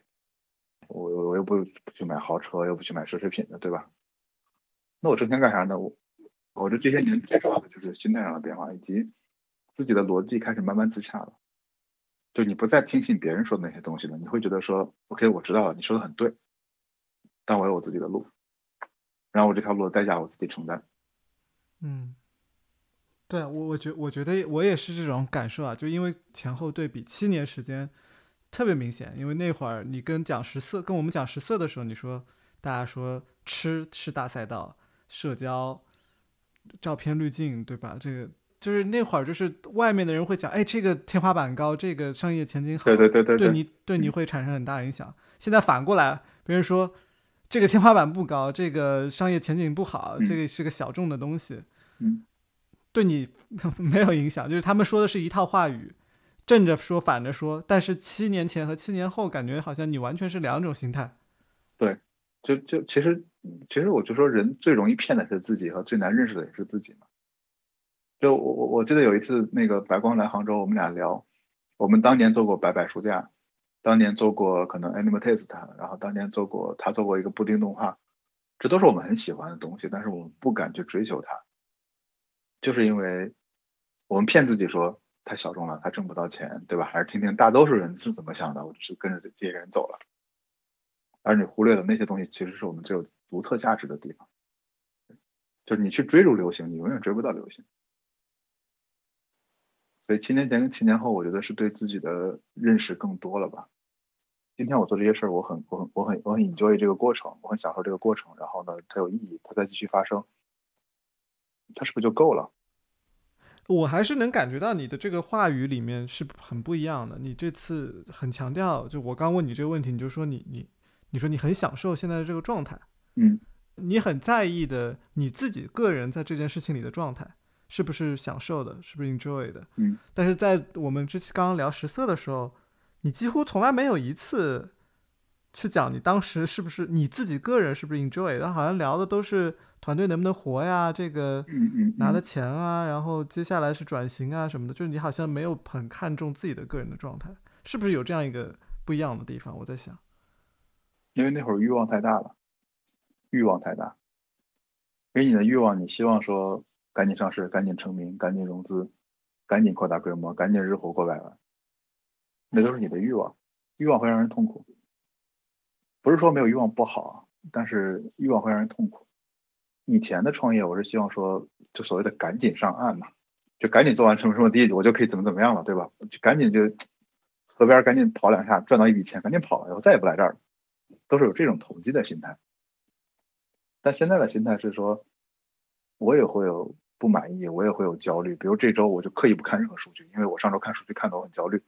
我我又不不去买豪车，又不去买奢侈品的，对吧？那我挣钱干啥呢？我我这这些年最主要的就是心态上的变化，以及。自己的逻辑开始慢慢自洽了，就你不再听信别人说的那些东西了，你会觉得说，OK，我知道了，你说的很对，但我有我自己的路，然后我这条路的代价我自己承担。嗯，对我我觉我觉得我也是这种感受啊，就因为前后对比七年时间特别明显，因为那会儿你跟讲十色跟我们讲十色的时候，你说大家说吃是大赛道，社交，照片滤镜，对吧？这个。就是那会儿，就是外面的人会讲，哎，这个天花板高，这个商业前景好，对对对对，对你对你会产生很大影响。现在反过来，别人说这个天花板不高，这个商业前景不好，这个是个小众的东西，嗯，对你 没有影响。就是他们说的是一套话语，正着说反着说，但是七年前和七年后感觉好像你完全是两种心态。对，就就其实其实我就说人最容易骗的是自己，和最难认识的也是自己嘛。就我我我记得有一次那个白光来杭州，我们俩聊，我们当年做过白白书架，当年做过可能 Animal Taste，然后当年做过他做过一个布丁动画，这都是我们很喜欢的东西，但是我们不敢去追求它，就是因为我们骗自己说太小众了，他挣不到钱，对吧？还是听听大多数人是怎么想的，我只是跟着这些人走了，而你忽略了那些东西其实是我们最有独特价值的地方，就是你去追逐流行，你永远追不到流行。所以七年前跟七年后，我觉得是对自己的认识更多了吧。今天我做这些事儿，我很我很我很我很 enjoy 这个过程，我很享受这个过程。然后呢，它有意义，它再继续发生，它是不是就够了？我还是能感觉到你的这个话语里面是很不一样的。你这次很强调，就我刚问你这个问题，你就说你你你说你很享受现在的这个状态，嗯，你很在意的你自己个人在这件事情里的状态。是不是享受的？是不是 enjoy 的？嗯，但是在我们之前刚刚聊食色的时候，你几乎从来没有一次去讲你当时是不是你自己个人是不是 enjoy，然后好像聊的都是团队能不能活呀，这个拿的钱啊，然后接下来是转型啊什么的，就是你好像没有很看重自己的个人的状态，是不是有这样一个不一样的地方？我在想，因为那会儿欲望太大了，欲望太大，给你的欲望，你希望说。赶紧上市，赶紧成名，赶紧融资，赶紧扩大规模，赶紧日活过百万，那都是你的欲望。欲望会让人痛苦，不是说没有欲望不好，但是欲望会让人痛苦。以前的创业，我是希望说，就所谓的赶紧上岸嘛，就赶紧做完什么什么第一，我就可以怎么怎么样了，对吧？就赶紧就河边赶紧跑两下，赚到一笔钱，赶紧跑，了，以后再也不来这儿了，都是有这种投机的心态。但现在的心态是说，我也会有。不满意，我也会有焦虑。比如这周我就刻意不看任何数据，因为我上周看数据看得我很焦虑。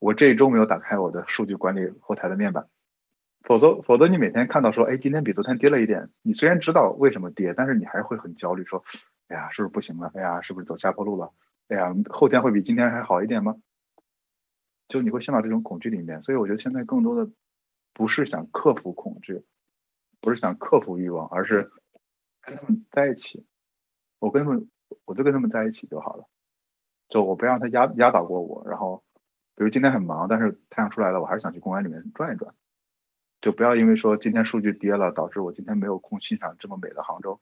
我这一周没有打开我的数据管理后台的面板，否则否则你每天看到说，哎，今天比昨天跌了一点，你虽然知道为什么跌，但是你还会很焦虑，说，哎呀，是不是不行了？哎呀，是不是走下坡路了？哎呀，后天会比今天还好一点吗？就你会陷到这种恐惧里面。所以我觉得现在更多的不是想克服恐惧，不是想克服欲望，而是跟他们在一起。我跟他们，我就跟他们在一起就好了，就我不让他压压倒过我。然后，比如今天很忙，但是太阳出来了，我还是想去公园里面转一转。就不要因为说今天数据跌了，导致我今天没有空欣赏这么美的杭州，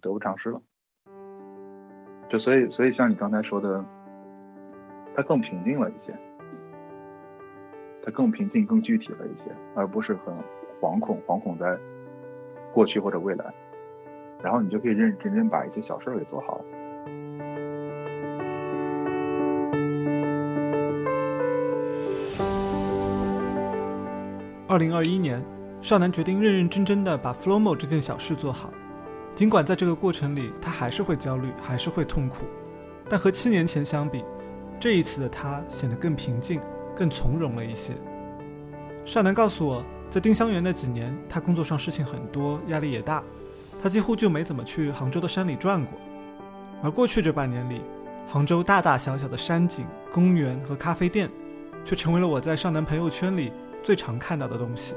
得不偿失了。就所以，所以像你刚才说的，它更平静了一些，它更平静、更具体了一些，而不是很惶恐，惶恐在过去或者未来。然后你就可以认认真真把一些小事儿给做好。二零二一年，少男决定认认真真的把 Flowmo 这件小事做好。尽管在这个过程里，他还是会焦虑，还是会痛苦，但和七年前相比，这一次的他显得更平静、更从容了一些。少男告诉我，在丁香园那几年，他工作上事情很多，压力也大。他几乎就没怎么去杭州的山里转过，而过去这半年里，杭州大大小小的山景、公园和咖啡店，却成为了我在上南朋友圈里最常看到的东西。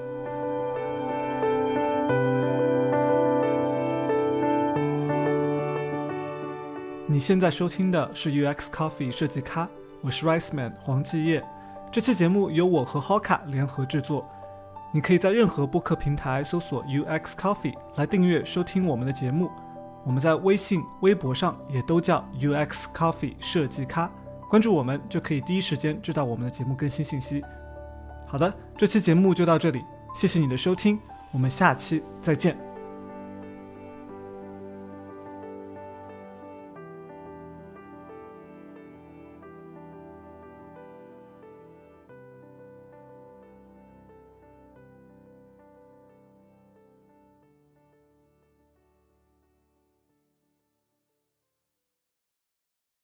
你现在收听的是 UX Coffee 设计咖，我是 Rice Man 黄继业。这期节目由我和 Hoka 联合制作。你可以在任何播客平台搜索 UX Coffee 来订阅收听我们的节目。我们在微信、微博上也都叫 UX Coffee 设计咖，关注我们就可以第一时间知道我们的节目更新信息。好的，这期节目就到这里，谢谢你的收听，我们下期再见。